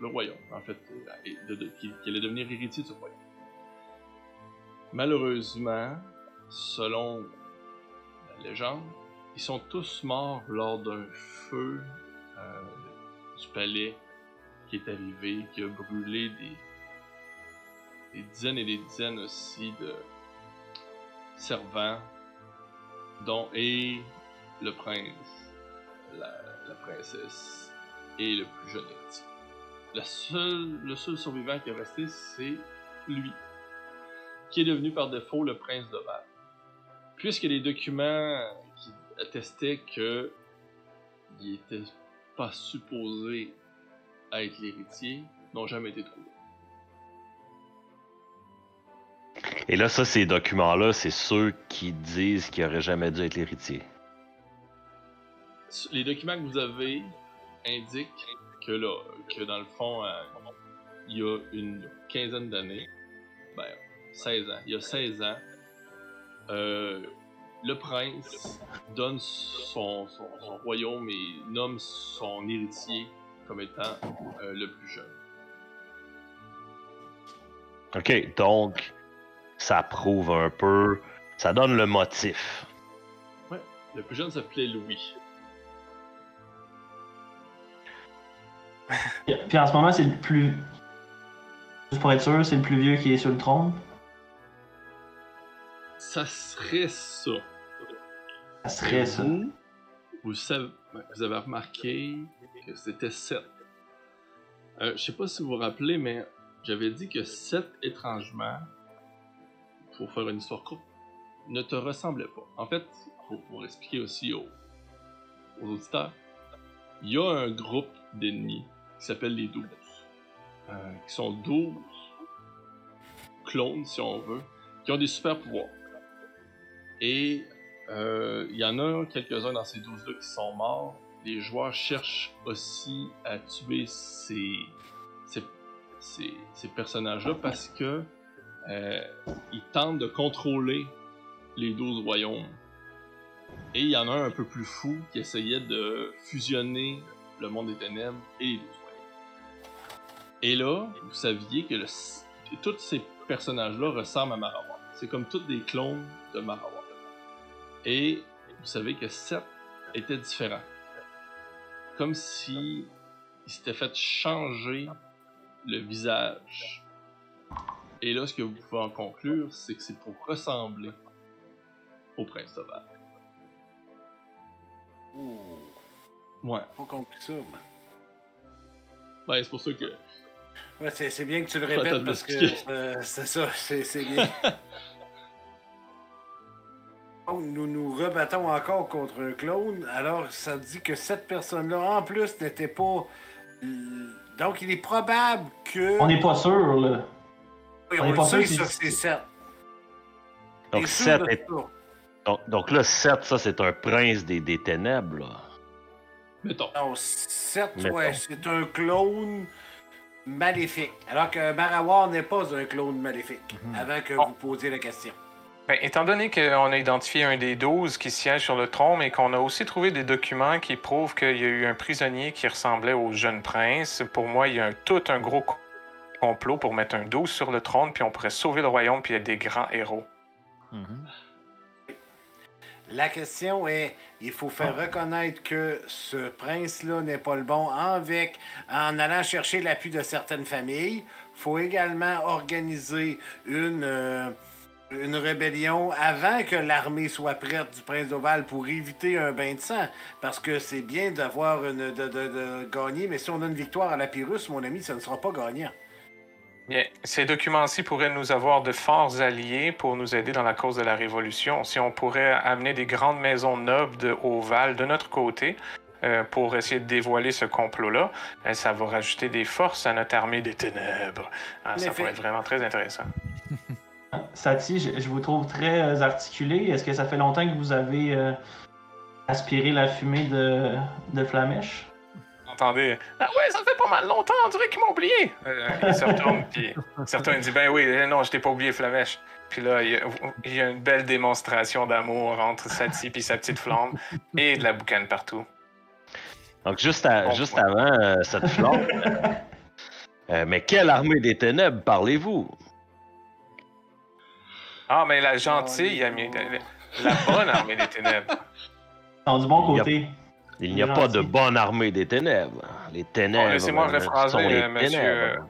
le royaume, en fait, euh, de, de- qu'il allait devenir héritier du royaume. Malheureusement, selon la légende, ils sont tous morts lors d'un feu du palais qui est arrivé, qui a brûlé des, dizaines et des dizaines aussi de servants, dont et le prince, la, princesse et le plus jeune héritier. La seule, le seul survivant qui est resté, c'est lui, qui est devenu par défaut le prince de Val. Puisque les documents qui attestaient que il était pas supposé être l'héritier n'ont jamais été trouvés. Et là, ça, ces documents-là, c'est ceux qui disent qu'il aurait jamais dû être l'héritier. Les documents que vous avez indiquent que là, que dans le fond, euh, il y a une quinzaine d'années, ben, 16 ans, il y a 16 ans, euh, le prince donne son, son, son royaume et nomme son héritier comme étant euh, le plus jeune. OK, donc, ça prouve un peu, ça donne le motif. Le plus jeune s'appelait Louis. Puis en ce moment, c'est le plus. Juste pour être sûr, c'est le plus vieux qui est sur le trône? Ça serait ça. Ça serait ça. Vous, vous, savez- vous avez remarqué c'était 7. Euh, je sais pas si vous vous rappelez, mais j'avais dit que 7 étrangement, pour faire une histoire courte, ne te ressemblaient pas. En fait, pour, expliquer aussi aux, aux auditeurs, il y a un groupe d'ennemis qui s'appelle les 12. euh, qui sont 12 clones, si on veut, qui ont des super pouvoirs. Et euh, il y en a quelques-uns dans ces 12-là qui sont morts. Les joueurs cherchent aussi à tuer ces, ces, ces- personnages-là parce que euh, ils tentent de contrôler les 12 royaumes. Et il y en a un un peu plus fou qui essayait de fusionner le monde des ténèbres et les 12 royaumes. Et là, vous saviez que tous ces personnages-là ressemblent à Marawa. C'est comme tous des clones de Marawa. Et vous savez que Seth était différent. Comme si il s'était fait changer le visage. Et là, ce que vous pouvez en conclure, c'est que c'est pour ressembler au prince Toval. Ouh, Ouais. pas compris ça. Ben, c'est pour ça que. Ouais, c'est bien que tu le répètes parce que euh, c'est ça, c'est bien. Donc, nous nous rebattons encore contre un clone. Alors, ça dit que cette personne-là, en plus, n'était pas. euh, Donc, il est probable que. On n'est pas sûr, là. Oui, on on est le pas sait, sûr ça, si- c'est Seth. Donc, T'es sûr Seth de est- ça? donc, donc là, Seth, ça, c'est un prince des, des ténèbres. là. Mettons. Non, Seth, Mettons. ouais, c'est un clone maléfique. Alors que Marawar n'est pas un clone maléfique. Avant que Bon. vous posiez la question. Ben, étant donné qu'on a identifié un des 12 qui siège sur le trône et qu'on a aussi trouvé des documents qui prouvent qu'il y a eu un prisonnier qui ressemblait au jeune prince, pour moi, il y a un- tout un gros co- complot pour mettre un 12 sur le trône, puis on pourrait sauver le royaume, puis être des grands héros. Mhm. La question est, il faut faire reconnaître que ce prince-là n'est pas le bon avec, en allant chercher l'appui de certaines familles. Il faut également organiser une, euh, une rébellion avant que l'armée soit prête du prince d'Oval pour éviter un bain de sang. Parce que c'est bien d'avoir une de, de- de gagner, mais si on a une victoire à la Pyrrhus, mon ami, ça ne sera pas gagnant. Bien, ces documents-ci pourraient nous avoir de forts alliés pour nous aider dans la cause de la Révolution. Si on pourrait amener des grandes maisons nobles de Haut-Val de notre côté euh, pour essayer de dévoiler ce complot-là, ben, ça va rajouter des forces à notre armée des ténèbres. Ah, ça pourrait être vraiment très intéressant. Sati, je, je vous trouve très euh, articulé. Est-ce que ça fait longtemps que vous avez euh, aspiré la fumée de, de Flamèche? Entendez, ah ouais, ça fait pas mal longtemps, on dirait qu'ils m'ont oublié. Euh, il se retourne, puis certains disent, ben oui, euh, non, je t'ai pas oublié, Flamèche. Puis là, il y, a, il y a une belle démonstration d'amour entre Sati et sa petite flamme, et de la boucane partout. Donc, juste, à- Bon, juste ouais. avant euh, cette flamme. euh, mais quelle armée des ténèbres parlez-vous? Ah, mais la gentille, Oh, amie- la, la bonne armée des ténèbres. Non, du bon Il y a- côté. Il n'y a pas de bonne armée des ténèbres. Les ténèbres. Laissez-moi euh, rephraser, euh, monsieur, ténèbres.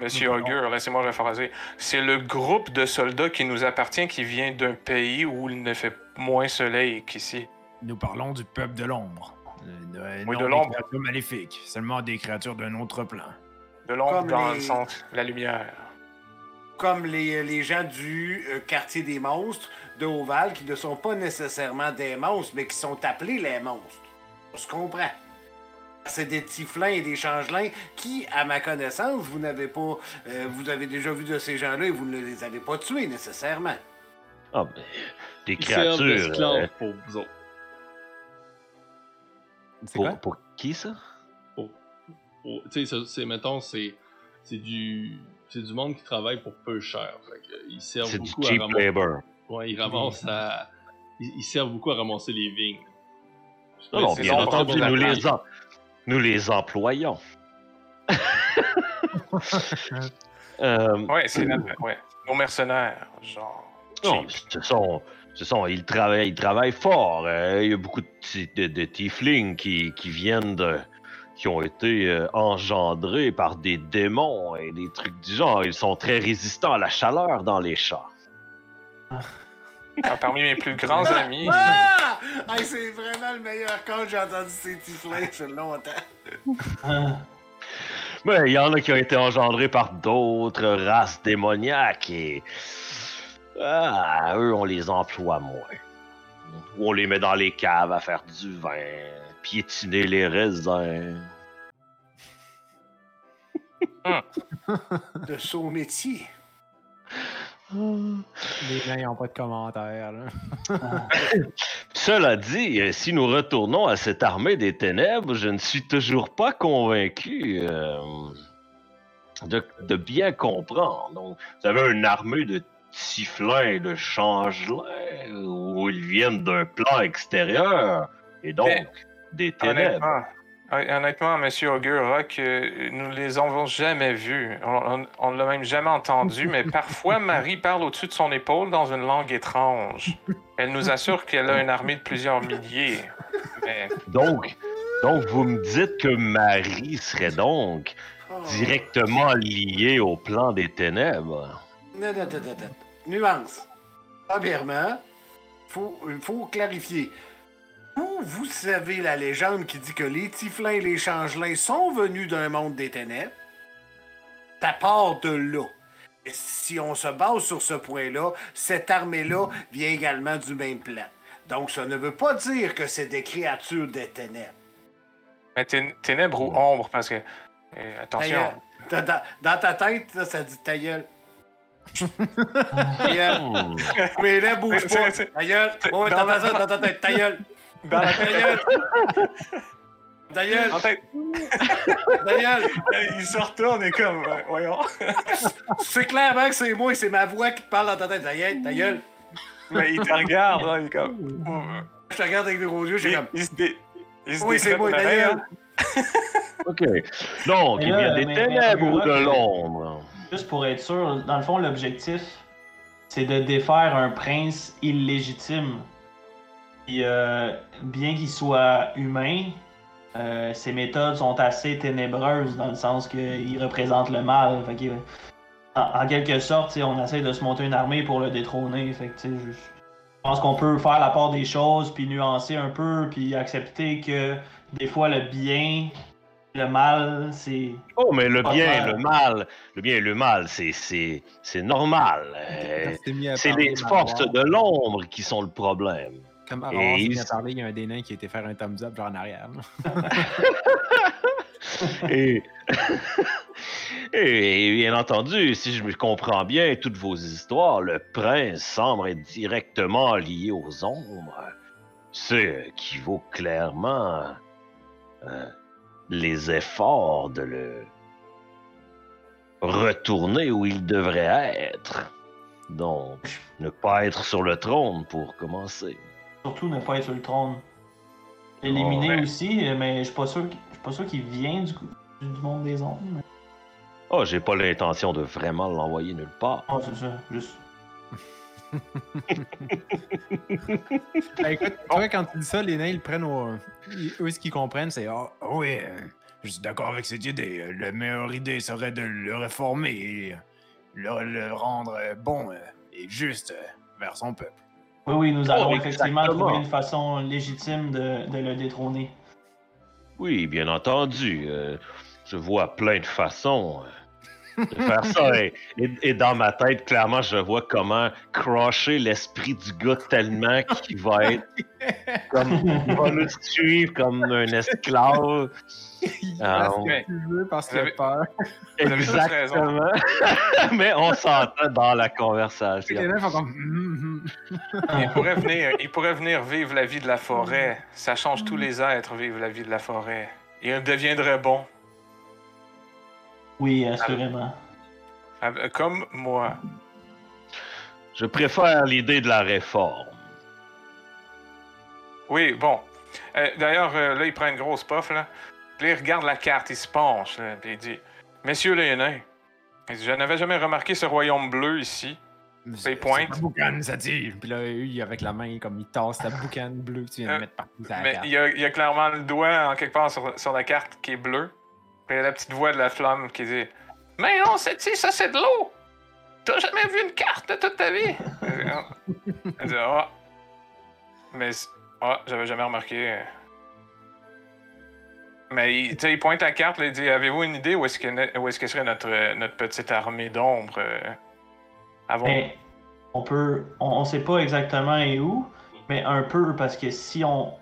Monsieur Augure, laissez-moi rephraser. C'est le groupe de soldats qui nous appartient qui vient d'un pays où il ne fait moins soleil qu'ici. Nous parlons du peuple de l'ombre. Euh, Oui, non de des l'ombre. créatures maléfiques, seulement des créatures d'un autre plan. De l'ombre Comme dans les- le sens la lumière. Comme les, les gens du euh, quartier des monstres de Oval, qui ne sont pas nécessairement des monstres, mais qui sont appelés les monstres. On se comprend. C'est des tiflins et des changelins qui, à ma connaissance, vous n'avez pas. euh, vous avez déjà vu de ces gens-là et vous ne les avez pas tués nécessairement. Ah, ben, des créatures. euh, pour vous autres. Quoi? pour, pour qui ça? Pour- Tu sais, ça, c'est, mettons, c'est, c'est du. C'est du monde qui travaille pour peu cher. Fait que, ils servent C'est du beaucoup à cheap ramasser. labor. Ouais, ils ramassent à. Ils, ils servent beaucoup à ramasser les vignes. Non, non, bien entendu, nous les, en- nous les employons. Euh, Ouais, c'est la- ouais. Nos mercenaires, genre. non, cheap. ce sont, ce sont, ils travaillent, ils travaillent fort. euh, il y a beaucoup de, de, de tieflings qui, qui viennent de, qui ont été euh, engendrés par des démons et des trucs du genre. Ils sont très résistants à la chaleur dans les champs. Ah, parmi mes plus grands amis. Ah! Hey, c'est vraiment le meilleur quand j'ai entendu ces tiflins sur longtemps. Ah, Mais il y en a qui ont été engendrés par d'autres races démoniaques et. Ah, eux, on les emploie moins. Ou on les met dans les caves à faire du vin, piétiner les raisins. De son métier. Les nains n'ont pas de commentaires. Là. Cela dit, si nous retournons à cette armée des ténèbres, je ne suis toujours pas convaincu euh, de, de bien comprendre. Donc, vous avez une armée de sifflins et de changelins où ils viennent d'un plan extérieur et donc Mais, des ténèbres. Honnêtement, hon- honnêtement, Monsieur Augur Rock, euh, nous les avons jamais vus. On, on l'a même jamais entendu, mais parfois Marie parle au-dessus de son épaule dans une langue étrange. Elle nous assure qu'elle a une armée de plusieurs milliers. Mais Donc, donc, vous me dites que Marie serait donc directement liée au plan des ténèbres. Non, non, non, non, non. Nuance. Premièrement, faut, il faut clarifier. Vous savez la légende qui dit que les Tiflins et les Changelins sont venus d'un monde des ténèbres? Ça part de là. Et si on se base sur ce point-là, cette armée-là vient également du même plan. Donc, ça ne veut pas dire que c'est des créatures des ténèbres. Mais tén- ténèbres ou ombre, parce que. euh, Ta attention. Dans, ta tête, là, ça dit ta gueule. Ta gueule. Mais là, bouge pas. Ta gueule. Ouais, t'as dans ta tête. Ta gueule. Dans la gueule. Ta gueule. En tête, Ta gueule. il se retourne et comme. euh, voyons. C'est clairement que c'est moi, c'est ma voix qui te parle dans ta tête. Ta gueule. Ta gueule. Mais il te regarde, là, il est comme. Je te regarde avec des gros yeux, je suis Il, comme. il se dé- il se Oui, c'est moi, hein. OK. Donc, il y a des mais- ténèbres mais- de l'ombre. Juste pour être sûr, dans le fond, l'objectif, c'est de défaire un prince illégitime. Puis, euh, bien qu'il soit humain, euh, ses méthodes sont assez ténébreuses dans le sens qu'il représente le mal. Fait en, en quelque sorte, on essaie de se monter une armée pour le détrôner. Fait que, je, je pense qu'on peut faire la part des choses, puis nuancer un peu, puis accepter que des fois le bien, le mal, c'est Oh, mais le bien et mal. le mal, le bien et le mal, c'est, normal. C'est les forces de l'ombre qui sont le problème. Comme Et avant, on il- à parler, il y a un des nains qui a été faire un thumbs up genre en arrière. et bien entendu, si je me comprends bien toutes vos histoires, le prince semble être directement lié aux ombres. Ce qui vaut clairement euh, les efforts de le retourner où il devrait être. Donc, ne pas être sur le trône pour commencer. Surtout ne pas être sur le trône. Éliminer Oh, ouais. aussi, euh, mais je suis pas sûr, je suis pas sûr qu'il vient du, du monde des ombres. mais- Oh, j'ai pas l'intention de vraiment l'envoyer nulle part. Oh, c'est ça, juste. Ben, écoute, toi, quand tu dis ça, les nains, ils le prennent au. ils- Eux, ce qu'ils comprennent, c'est Ah, oui, euh, je suis d'accord avec cette idée. La meilleure idée serait de le réformer et le, le rendre bon euh, et juste euh, vers son peuple. Oui, oui, nous allons Oh, effectivement trouver une façon légitime de, de le détrôner. Oui, bien entendu. euh, je vois plein de façons euh, de faire ça. Et, et- et dans ma tête, clairement, je vois comment crusher l'esprit du gars tellement qu'il va être comme. Il va nous suivre comme un esclave. Il Ah, fait ce ouais. que tu veux parce qu'il a peur. Exactement. Mais on s'entend dans la Les conversation. nains font comme. Hum. Il pourrait, venir, il pourrait venir vivre la vie de la forêt. Ça change tous les êtres, vivre la vie de la forêt. Il deviendrait bon. Oui, assurément. Ah, Comme moi. Je préfère l'idée de la réforme. Oui, bon. Euh, D'ailleurs, euh, là, il prend une grosse puff, là. Puis là, il regarde la carte, il se penche, là, puis il dit Messieurs les nains, il dit, je n'avais jamais remarqué ce royaume bleu ici. C'est pointe. boucane, ça tire. Puis là, lui, avec la main, comme il tasse ta boucane bleue que tu viens Euh, de mettre partout la Mais carte. il y, a, il y a clairement le doigt en quelque part sur, sur la carte qui est bleu. Puis il y a la petite voix de la flamme qui dit Mais non, c'est ça, c'est de l'eau? T'as jamais vu une carte de toute ta vie? Elle dit Ah. Mais. c- Ah, j'avais jamais remarqué. Mais il, pointe la carte, là, il dit Avez-vous une idée où est-ce que, serait notre, euh, notre petite armée d'ombre euh, avant Mais on peut. On, on sait pas exactement et où, mais un peu parce que si on,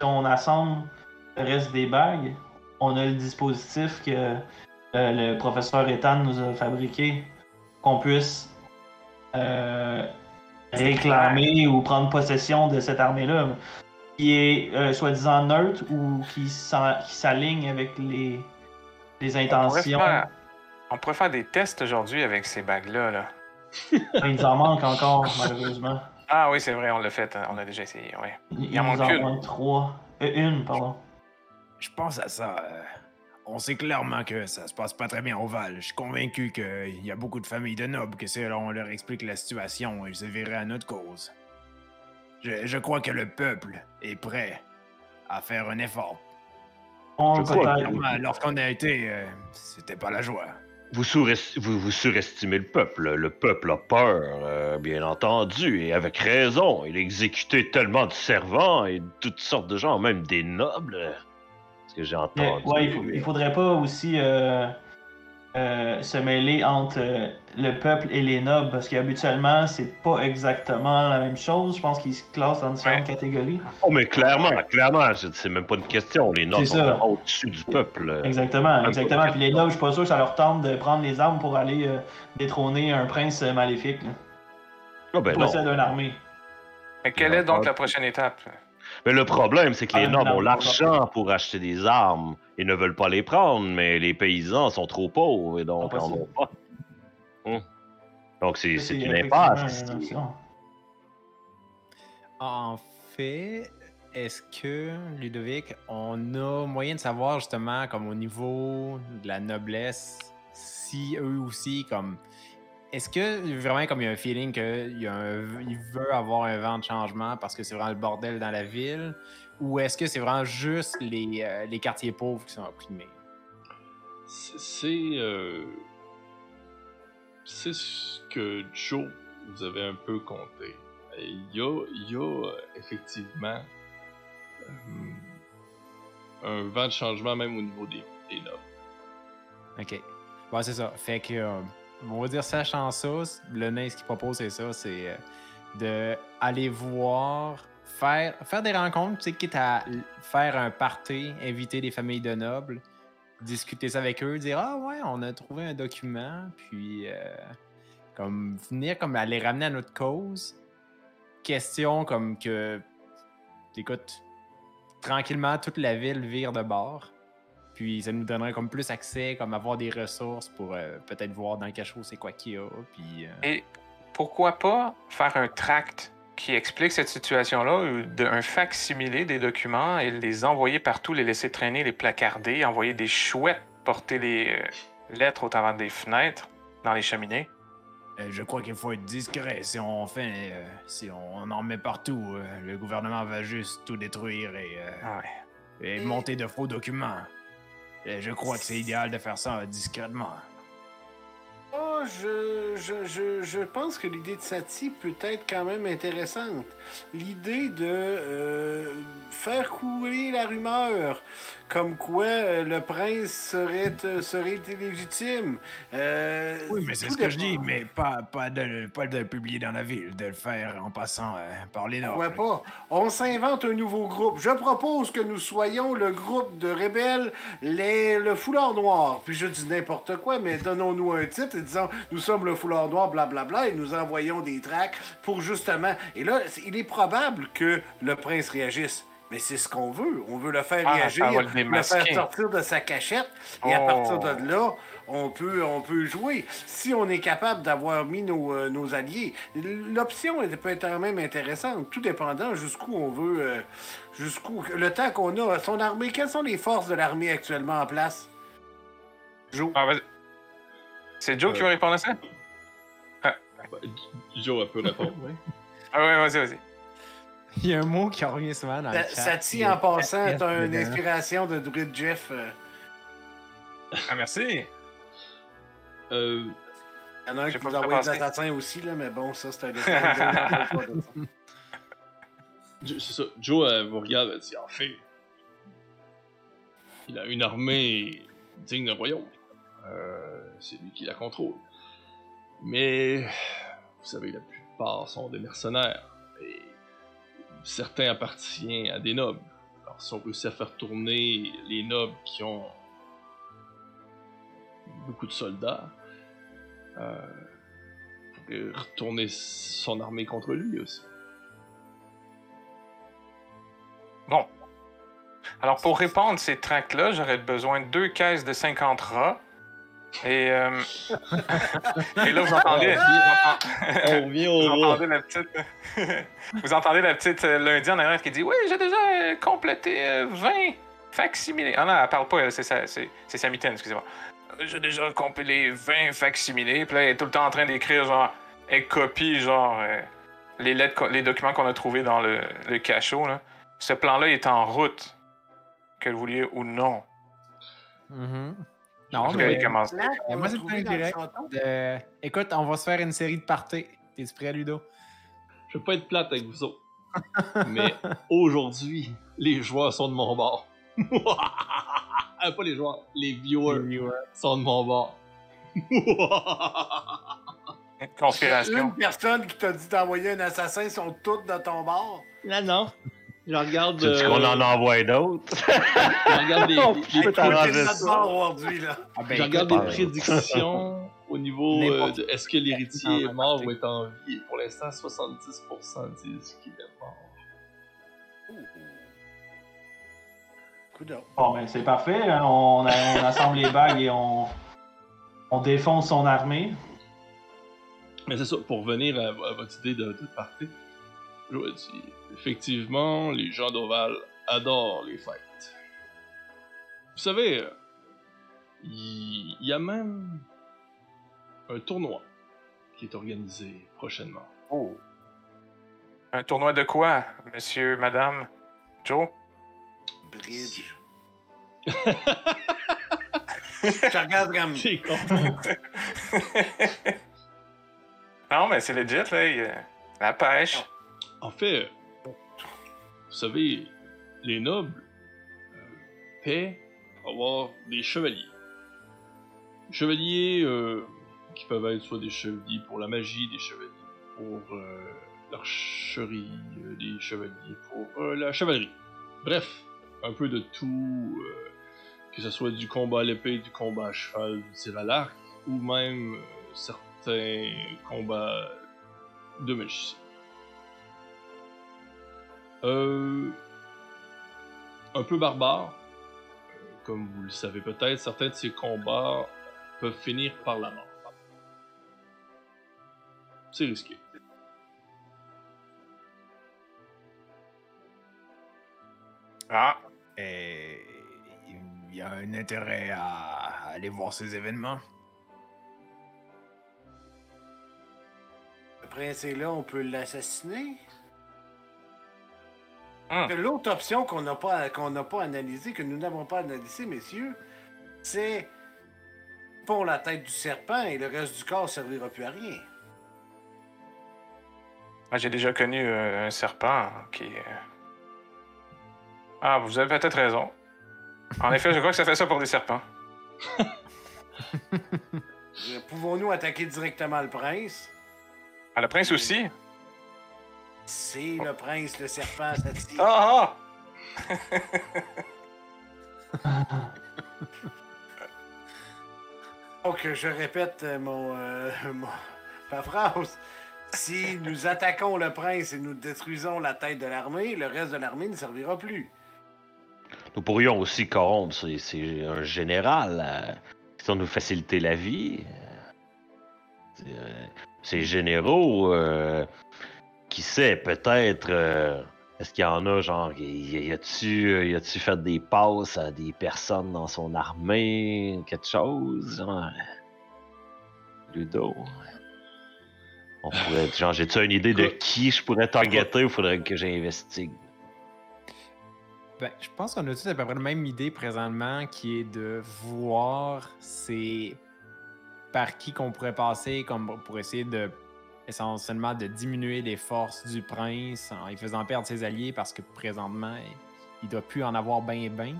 si on assemble le reste des bagues, on a le dispositif que euh, le professeur Ethan nous a fabriqué, qu'on puisse euh, réclamer ou prendre possession de cette armée-là, qui est euh, soi-disant neutre ou qui s'aligne avec les, les On pourrait, intentions. faire, on pourrait faire des tests aujourd'hui avec ces bagues-là. Là. Il nous en manque encore, malheureusement. Ah oui, c'est vrai, on l'a fait. On a déjà essayé. Ouais. Il, Il en manque en une. trois. Euh, une, pardon. Je pense à ça. euh, on sait clairement que ça se passe pas très bien au Val. Je suis convaincu qu'il y a beaucoup de familles de nobles que si on leur explique la situation, ils se verraient à notre cause. Je, je crois que le peuple est prêt à faire un effort. On Lorsqu'on a été, euh, c'était pas la joie. Vous, vous, vous surestimez le peuple. Le peuple a peur, euh, bien entendu, et avec raison. Il a exécuté tellement de servants et de toutes sortes de gens, même des nobles. Ce que j'ai Mais, entendu? ouais, il, faut- il faudrait pas aussi euh, euh, se mêler entre euh, le peuple et les nobles, parce qu'habituellement, c'est pas exactement la même chose. Je pense qu'ils se classent dans différentes Ouais. catégories. Oh, mais clairement, clairement, c'est même pas une question. Les nobles sont au-dessus du peuple. Exactement, exactement. Puis les nobles, je suis pas sûr que ça leur tente de prendre les armes pour aller euh, détrôner un prince maléfique. Là. Ah, ben Qui non. possède une armée. Mais quelle est donc la prochaine étape? Mais le problème, c'est que les Ah, nobles non, ont l'argent pour acheter des armes. Ils ne veulent pas les prendre, mais les paysans sont trop pauvres et donc Pas en possible. ont pas. Hum. Donc c'est une impasse. En fait, est-ce que, Ludovic, on a moyen de savoir justement, comme au niveau de la noblesse, si eux aussi, comme. Est-ce que vraiment, comme il y a un feeling qu'il veut avoir un vent de changement parce que c'est vraiment le bordel dans la ville? Ou est-ce que c'est vraiment juste les, euh, les quartiers pauvres qui sont opprimés? C'est- C'est. euh, C'est ce que Joe vous avait un peu compté. Il y a, il y a effectivement euh, un vent de changement même au niveau des, des nobles. Ok. Bon, c'est ça. Fait que, on va dire, sachant ça, le nain, ce qu'il propose, c'est ça, c'est euh, de aller voir, faire, faire des rencontres, quitte à faire un party, inviter des familles de nobles, discuter ça avec eux, dire Ah ouais, on a trouvé un document, puis euh, comme venir comme à les ramener à notre cause. Question comme que, écoute, tranquillement, toute la ville vire de bord. Puis ça nous donnerait comme plus accès, comme avoir des ressources pour euh, peut-être voir dans le cachot c'est quoi qu'il y a. Puis, euh, Et pourquoi pas faire un tract qui explique cette situation-là, ou de- un fac-similé des documents et les envoyer partout, les laisser traîner, les placarder, envoyer des chouettes porter les euh, lettres au travers des fenêtres, dans les cheminées. euh, je crois qu'il faut être discret. Si on fait, euh, si on en met partout, euh, le gouvernement va juste tout détruire et, euh, Ah ouais. et monter de faux documents. Euh, je crois que c'est idéal de faire ça discrètement. Oh, je, je, je, je pense que l'idée de Satie peut être quand même intéressante. L'idée de euh, faire couler la rumeur, comme quoi euh, le prince serait, euh, serait illégitime. Euh, Oui, mais c'est ce que je dis, mais pas, pas, de, pas de le publier dans la ville, de le faire en passant par les nobles. pas? On s'invente un nouveau groupe. Je propose que nous soyons le groupe de rebelles, les, le foulard noir. Puis je dis n'importe quoi, mais donnons-nous un titre et disons nous sommes le foulard noir, blablabla, et nous envoyons des tracts pour justement. Et là, il est probable que le prince réagisse. Mais c'est ce qu'on veut. On veut le faire Ah, réagir, le le faire sortir de sa cachette. Et à Oh. partir de là, on peut, on peut jouer. Si on est capable d'avoir mis nos, euh, nos alliés, l'option peut être quand même intéressante, tout dépendant jusqu'où on veut, euh, jusqu'où le temps qu'on a. Son armée, quelles sont les forces de l'armée actuellement en place? Jo. Ah, vas-y. C'est Joe qui va répondre à ça? Bah, Joe peut répondre, oui. Ah ouais, vas-y, vas-y. Il y a un mot qui revient souvent dans le Ça, chat. ça tient en passant, Yes, t'as une dedans. inspiration de Druid Jeff. euh. Ah, merci. Euh, Il y en a un qui vu envoie des assassins aussi, là, mais bon, ça, c'est un c'est ça. Joe elle vous regarde elle dit en fait, il a une armée digne d'un royaume. Euh, c'est lui qui la contrôle. Mais vous savez, la plupart sont des mercenaires. Et certains appartiennent à des nobles. Alors si on réussit à faire tourner les nobles qui ont beaucoup de soldats, euh, retourner son armée contre lui aussi. Bon. Alors, pour répandre ces tracts-là, j'aurais besoin de deux caisses de 50 rats. Et, euh, et là, vous entendez, vous entendez- On revient vous au roi. entendez la petite, vous entendez la petite euh, lundi en arrière qui dit Oui, j'ai déjà euh, complété euh, 20 facsimilés. Ah non, elle parle pas, c'est sa, c'est, c'est sa mitaine, excusez-moi. Euh, J'ai déjà complété 20 facsimilés. Puis là, elle est tout le temps en train d'écrire, genre, elle copie, genre, euh, les lettres, les documents qu'on a trouvés dans le, le cachot, là. Ce plan-là est en route, que vous vouliez ou non. Mhm. Non, Parce mais commence. Qu'on moi, c'est le direct. euh, écoute, on va se faire une série de parties. T'es-tu prêt, Ludo? Je veux pas être plate avec vous autres. Mais aujourd'hui, les joueurs sont de mon bord. Ah, pas les joueurs, les viewers sont de mon bord. Conspiration. Une personne qui t'a dit d'envoyer un assassin sont toutes de ton bord? Là, non. Je regarde. Tu euh, qu'on en envoie d'autres? Je regarde les, aujourd'hui, là. Ah, ben, je regarde les pareil. prédictions au niveau euh, de est-ce que l'héritier est mort ou est en vie? Et pour l'instant, 70% disent qu'il est mort. Bon, ben c'est parfait. hein. On, a- on assemble les bagues et on, on défonce son armée. Mais c'est ça, pour revenir à, à votre idée de, de party, je vous dis, effectivement, les gens d'Oval adorent les fêtes. Vous savez, il y, a même un tournoi qui est organisé prochainement. Oh. Un tournoi de quoi, monsieur, madame, Joe? Bridge. Je regarde comme. Non, mais c'est legit, là. il y a La pêche. En fait, vous savez, les nobles euh, paient pour avoir des chevaliers. Chevaliers euh, qui peuvent être soit des chevaliers pour la magie, des chevaliers pour euh, l'archerie, des chevaliers pour la chevalerie. Bref, un peu de tout, que ce soit du combat à l'épée, du combat à cheval, du tir à l'arc, ou même certains combats de magicien. Euh, un peu barbare. Comme vous le savez peut-être, certains de ces combats peuvent finir par la mort. C'est risqué. Ah, Et il y a un intérêt à aller voir ces événements. Le prince est là, on peut l'assassiner? Que L'autre option qu'on n'a pas, qu'on n'a pas analysée, que nous n'avons pas analysée, messieurs, c'est pour la tête du serpent et le reste du corps servira plus à rien. moi, j'ai déjà connu euh, un serpent qui. euh, Ah, vous avez peut-être raison. En effet, je crois que ça fait ça pour des serpents. Euh, Pouvons-nous attaquer directement le prince? Ah, le prince aussi? C'est le prince, le serpent, ça dit. Ah! ah! Donc, je répète euh, mon, euh, mon- ma phrase. Si nous attaquons le prince et nous détruisons la tête de l'armée, le reste de l'armée ne servira plus. Nous pourrions aussi corrompre c'est- c'est un général euh, qui nous faciliter la vie. Euh, euh, Ces généraux, euh, qui sait, peut-être, euh, est-ce qu'il y en a, genre, y, y a-tu euh, y a-tu fait des passes à des personnes dans son armée, quelque chose, genre, Ludo. On pourrait, genre, j'ai-tu une idée de qui je pourrais targeter ou faudrait que j'investigue? Ben, je pense qu'on a tous à peu près la même idée présentement qui est de voir c'est par qui qu'on pourrait passer comme pour essayer de essentiellement de diminuer les forces du prince en lui faisant perdre ses alliés parce que présentement il doit plus en avoir ben ben.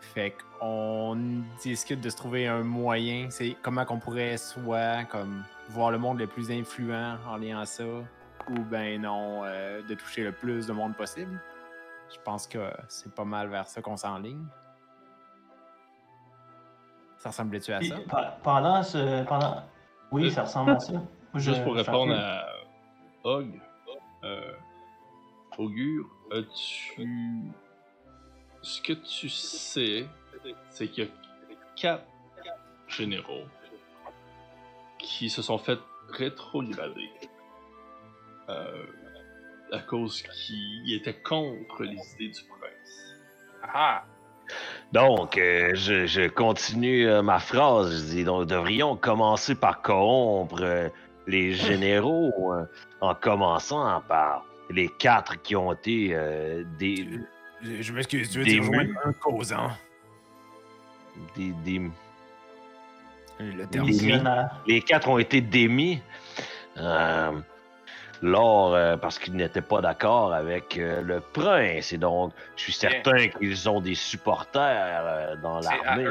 Fait qu'on discute de se trouver un moyen, c'est comment qu'on pourrait soit comme voir le monde le plus influent en liant à ça ou ben non euh, de toucher le plus de monde possible. Je pense que c'est pas mal vers ça qu'on s'enligne. Ça ressemblait-tu à ça? pe- pendant ce. Pendant... Oui, Euh. ça ressemble à ça. Juste pour répondre à Og, euh, Augure, as-tu. Ce que tu sais, c'est qu'il y a quatre généraux qui se sont fait rétrograder euh, à cause qu'ils étaient contre les idées du prince. Ah, Donc, euh, je, je continue euh, ma phrase. Je dis, donc, devrions commencer par corrompre euh, les généraux euh, en commençant par les quatre qui ont été euh, des, Je, je m'excuse, tu veux dire un causant? des, des- Le terme. Les quatre ont été démis euh, lors euh, parce qu'ils n'étaient pas d'accord avec euh, le prince. Et donc, je suis certain qu'ils ont des supporters euh, dans l'armée.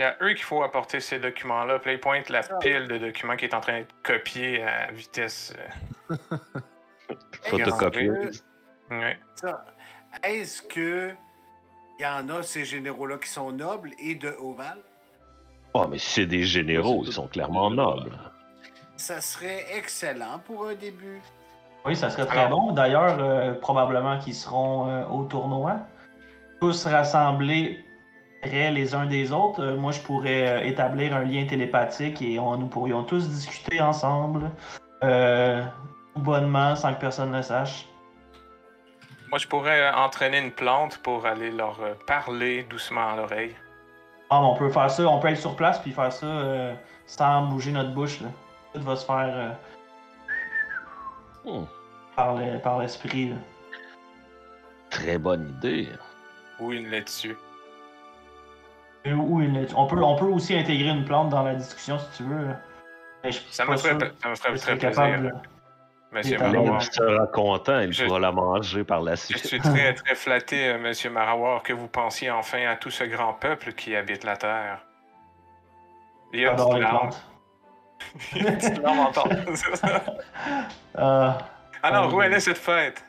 Eux. C'est à eux qu'il faut apporter ces documents-là. Puis là, ils pointent la pile de documents qui est en train d'être copiée à vitesse. euh, Photocopieuse. ouais. Est-ce que il y en a ces généraux-là qui sont nobles et de Oval? Oh, mais c'est des généraux, ils sont clairement nobles. Ça serait excellent pour un début. Oui, ça serait très bon. D'ailleurs, euh, probablement qu'ils seront euh, au tournoi. Tous rassemblés les uns des autres. Euh, moi, je pourrais euh, établir un lien télépathique et on, nous pourrions tous discuter ensemble. Euh, bonnement, sans que personne ne sache. Moi, je pourrais euh, entraîner une plante pour aller leur euh, parler doucement à l'oreille. Ah, on peut faire ça, on peut être sur place puis faire ça euh, sans bouger notre bouche. Là. Tout va se faire euh, Hmm, par le- par l'esprit. très bonne idée. Ou une laitue. Et Ou une- on, peut, on peut aussi intégrer une plante dans la discussion si tu veux. Mais je Ça me ferait, ça me ferait très je plaisir, là. Monsieur Marawar. il sera content, il Je- pourra la manger par la Je suite. suis très, très flatté, euh, Monsieur Marawar, que vous pensiez enfin à tout ce grand peuple qui habite la Terre. Il y a une plantes. Il y a une larme en. Euh, Alors, Euh, où est cette fête?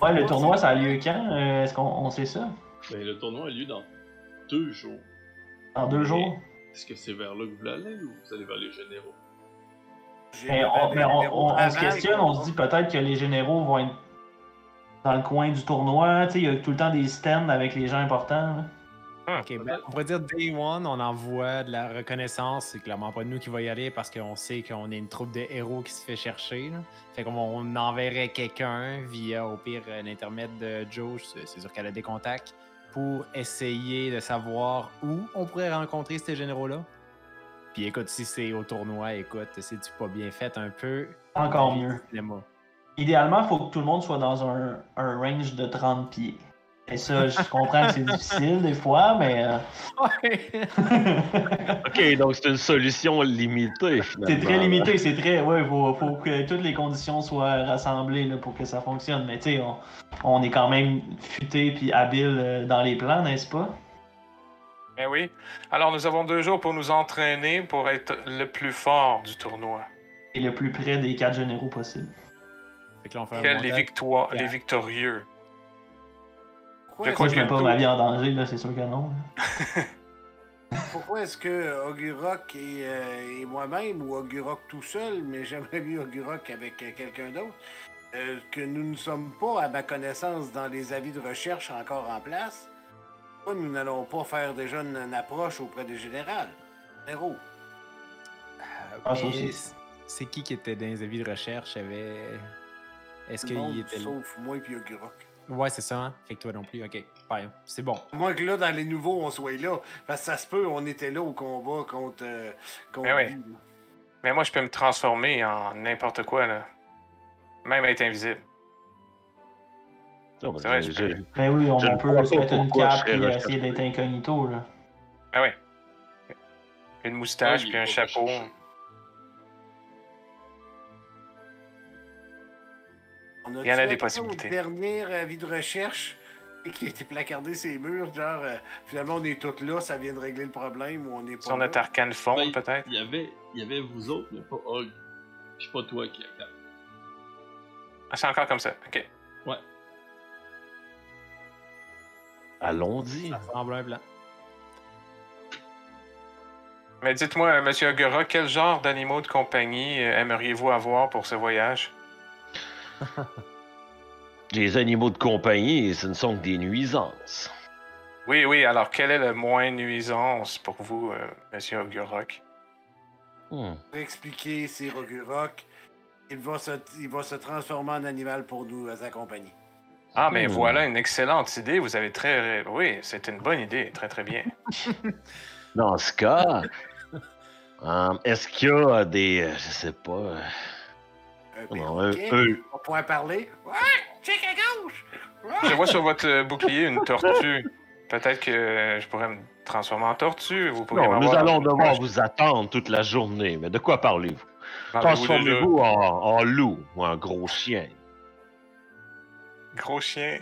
ouais, le tournoi, ça a lieu quand Euh, Est-ce qu'on on sait ça? Ben, le tournoi a lieu dans deux jours. En deux jours? Est-ce que c'est vers là que vous voulez aller ou vous allez vers les généraux? Mais on, mais on- on- on se questionne, on se dit peut-être que les généraux vont être dans le coin du tournoi. Tu sais, il y a tout le temps des stands avec les gens importants. là. Ok, ben, on pourrait dire Day One, on envoie de la reconnaissance. C'est clairement pas nous qui va y aller parce qu'on sait qu'on est une troupe de héros qui se fait chercher. là. Fait qu'on on enverrait quelqu'un via, au pire, l'intermède de Joe, c'est c'est sûr qu'elle a des contacts, pour essayer de savoir où on pourrait rencontrer ces généraux-là. Puis écoute, si c'est au tournoi, écoute, c'est-tu pas bien fait un peu? Encore mieux. Idéalement, il faut que tout le monde soit dans un, un range de 30 pieds. Et ça, je comprends que c'est difficile des fois, mais euh, Ok, donc c'est une solution limitée finalement. c'est très limité. C'est très. Ouais, il faut, faut que toutes les conditions soient rassemblées là, pour que ça fonctionne. Mais tu sais, on, on est quand même futé puis habile euh, dans les plans, n'est-ce pas? Eh oui. Alors, nous avons deux jours pour nous entraîner pour être le plus fort du tournoi. Et le plus près des quatre généraux possible. Quels les, victoires, les victorieux? Pourquoi Je est-ce crois Moi, je que mets pas ma vie en danger, là, c'est sûr que non. Pourquoi est-ce que Ogurok et, euh, et moi-même, ou Ogurok tout seul, mais j'aimerais mieux Ogurok avec euh, quelqu'un d'autre, euh, que nous ne sommes pas, à ma connaissance, dans les avis de recherche encore en place, pourquoi nous n'allons pas faire déjà une, une approche auprès des générales? Héros. Ah, c'est- qui qui était dans les avis de recherche? Avait... Est-ce qu'il était? Sauf moi et Ogurok. Ouais, c'est ça, hein? Fait que toi non plus, ok. C'est bon. À moins que là, dans les nouveaux, on soit là. Parce que ça se peut, on était là au combat contre. euh, contre ouais. lui, là. Mais moi, je peux me transformer en n'importe quoi, là. Même être invisible. Non, mais C'est vrai, je- je- je- Mais oui, on, peut se mettre une cape et essayer d'être incognito, là. Ah ouais. Une moustache, puis un chapeau. On Il y en a a des possibilités. Dernier avis de recherche et qui a été placardé ces murs, genre euh, finalement on est tous là, ça vient de régler le problème ou on est pas. Si on est arcane fond, Ben, peut-être? Il y avait, il y avait vous autres, mais pas Og. Puis pas toi qui a Ah, c'est encore comme ça. Ok. Allons-y. Ça un plan. Mais dites-moi, euh, Monsieur Ogura, quel genre d'animaux de compagnie euh, aimeriez-vous avoir pour ce voyage? Les animaux de compagnie, ce ne sont que des nuisances. Oui, oui, alors quelle est le moins nuisance pour vous, euh, Monsieur Ogurok? Hmm. Expliquer, c'est Rogurok. Il va, se, il va se transformer en animal pour nous euh, accompagner. Ah, mais Hmm. voilà une excellente idée. Vous avez très. Oui, c'est une bonne idée. Très, très bien. Dans ce cas, euh, est-ce qu'il y a des. euh, Je sais pas. Euh, perroquet, un- on pouvoir parler. Ouais, check à gauche! Ouais. Je vois sur votre euh, bouclier une tortue. Peut-être que je pourrais me transformer en tortue. Vous pourriez Non, nous allons devoir vous attendre toute la journée. Mais de quoi parlez-vous? Transformez-vous en, en loup ou en gros chien. Gros chien.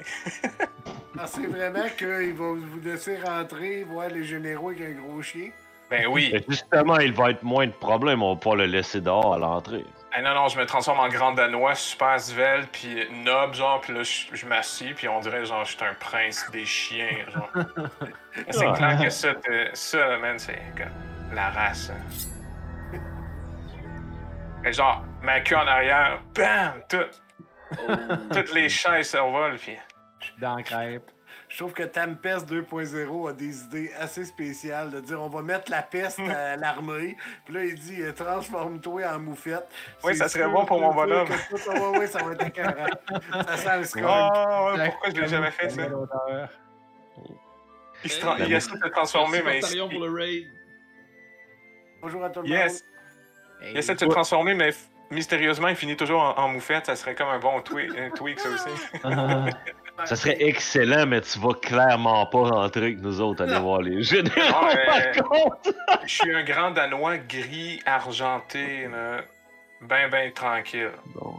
Pensez vraiment qu'il va vous laisser rentrer, voir les généraux avec un gros chien? Ben oui. Et justement, il va être moins de problème. On va pas le laisser dehors à l'entrée. Ah non, non, je me transforme en grand danois, super svelte, puis noble, genre, puis là, je, je m'assis, puis on dirait, genre, je suis un prince des chiens, genre. c'est Ouais. clair que ça, t'es- ça, man, c'est comme la race. hein. Et genre, ma queue en arrière, bam, tout, toutes les chaises s'envolent, puis... Dans la crêpe. Je trouve que Tampest 2.0 a des idées assez spéciales de dire on va mettre la peste à l'armée. Puis là, il dit euh, transforme-toi en moufette. Oui, ça serait bon pour mon bonhomme. ouais, ouais, ça va être écœurant. ça sent le skunk. Oh, ouais, pourquoi je l'ai jamais fait, ça? Il, se tra- il essaie de se transformer, mais... Merci, Partarion, il- pour le raid. Bonjour à tout le Yes! Il essaie de se transformer, mais mystérieusement, il finit toujours en, en moufette. Ça serait comme un bon tweak ça aussi. Ça serait excellent, mais tu vas clairement pas rentrer avec nous autres aller Non. voir les généraux, Ouais. par contre. Je suis un grand danois gris argenté, là. Ben, ben tranquille. Bon.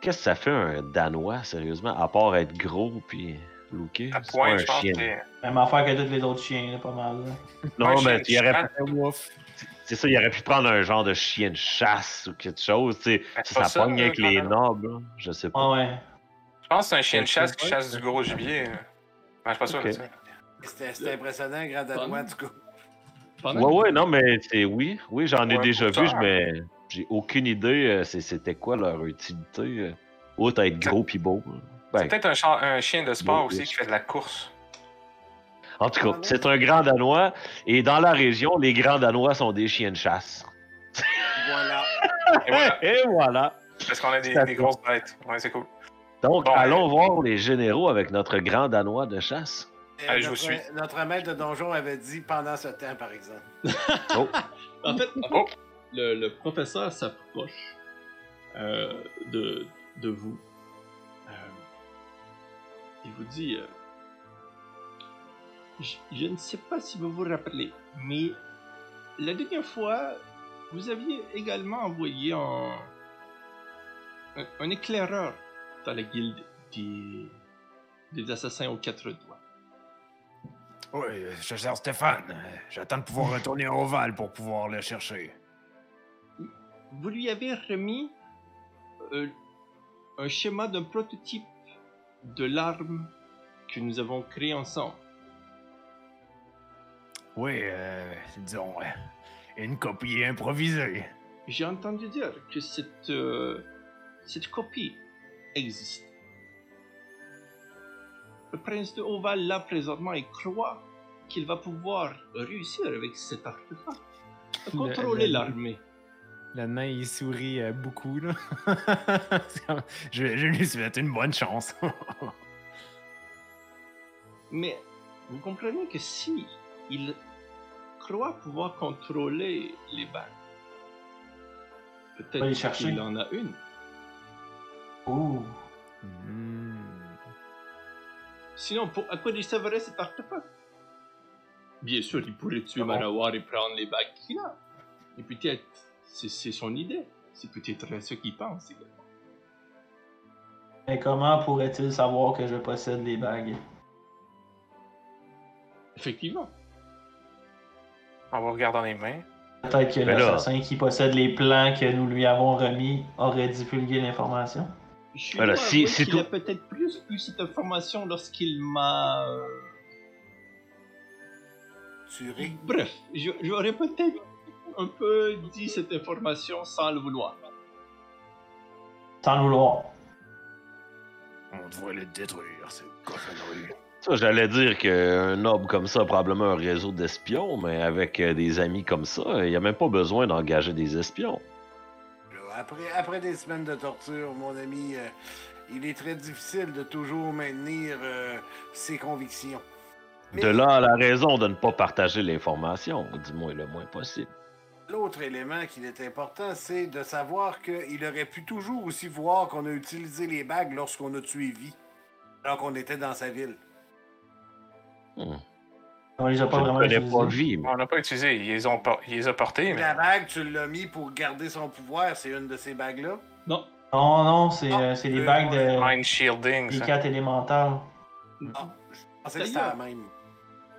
Qu'est-ce que ça fait un Danois, sérieusement, à part être gros puis looké? À C'est point, pas je un pense chien. que Même affaire que tous les autres chiens, là, pas mal. là. Non, mais il aurait, chasse. C'est ça, il aurait pu prendre un genre de chien de chasse ou quelque chose, tu ça ça, pogne avec les vraiment. nobles, là, je sais pas. Ah ouais. Je pense que c'est un chien de chasse qui chasse du gros gibier. Ben, je suis pas sûr. C'était impressionnant, grand danois, du coup. Pendant Ouais, ouais, non, mais c'est oui, oui, j'en ai Ouais, déjà vu, mais j'ai aucune idée euh, c'était quoi leur utilité. euh, Autre être gros pis beau. là. C'est Ben, peut-être un, un chien de sport aussi qui fait de la course. En tout cas, c'est un grand danois, et dans la région, les grands danois sont des chiens de chasse. Voilà. Et voilà, Et voilà. parce qu'on a des, grosses bêtes. Ouais, c'est cool. Donc, Bon, allons voir les généraux avec notre grand danois de chasse. Euh, Allez, je vous notre, suis. notre maître de donjon avait dit pendant ce temps, par exemple. Oh, En fait, en fait, Oh. le, le professeur s'approche euh, de, de vous. Euh, il vous dit euh, je, je ne sais pas si vous vous rappelez, mais la dernière fois, vous aviez également envoyé un, un, un éclaireur dans la guilde des, des assassins aux quatre doigts. Oui, je Stéphane. J'attends de pouvoir retourner au Val pour pouvoir le chercher. vous lui avez remis euh, un schéma d'un prototype de l'arme que nous avons créé ensemble. Oui, euh, disons, euh, une copie improvisée. J'ai entendu dire que cette, euh, cette copie existe. Le prince de Oval là présentement et croit qu'il va pouvoir réussir avec cet artefact à contrôler le- l'armée. Le nain, il sourit euh, beaucoup, là. Je, je lui souhaite une bonne chance. Mais vous comprenez que si il croit pouvoir contrôler les balles, peut-être chercher. qu'il en a une. Ouh. Hmm. Sinon, pour, à quoi il servirait cet artefact Bien sûr, il pourrait tuer Ah bon? Marawar et prendre les bagues qu'il a. Et peut-être, c'est c'est son idée. C'est peut-être ce qu'il pense également. Mais comment pourrait-il savoir que je possède les bagues? Effectivement. On va regarder dans les mains. Peut-être que là- l'assassin qui possède les plans que nous lui avons remis aurait divulgué l'information. Je Voilà, si- avouer si qu'il tout- a peut-être plus eu cette information lorsqu'il m'a... euh, Capturé. Bref, j'aurais peut-être un peu dit cette information sans le vouloir. Sans le vouloir. On devrait le détruire, c'est cochonnerie. Ça, j'allais dire qu'un noble comme ça a probablement un réseau d'espions, mais avec euh, des amis comme ça, il n'y a même pas besoin d'engager des espions. Après, après des semaines de torture, mon ami, euh, il est très difficile de toujours maintenir euh, ses convictions. Mais De là à la raison de ne pas partager l'information, du moins le moins possible. L'autre élément qui est important, c'est de savoir qu'il aurait pu toujours aussi voir qu'on a utilisé les bagues lorsqu'on a tué Vi, alors qu'on était dans sa ville. Hmm. On les a pas vraiment utilisés. pas vie, mais On n'a pas utilisé, ils les ont, por- ils les ont portés, mais La bague, tu l'as mis pour garder son pouvoir, c'est une de ces bagues-là. Non, Non, non, c'est Ah, euh, c'est les euh, bagues de mind shielding, des quatre élémentales. Ah, je pensais que c'était la même.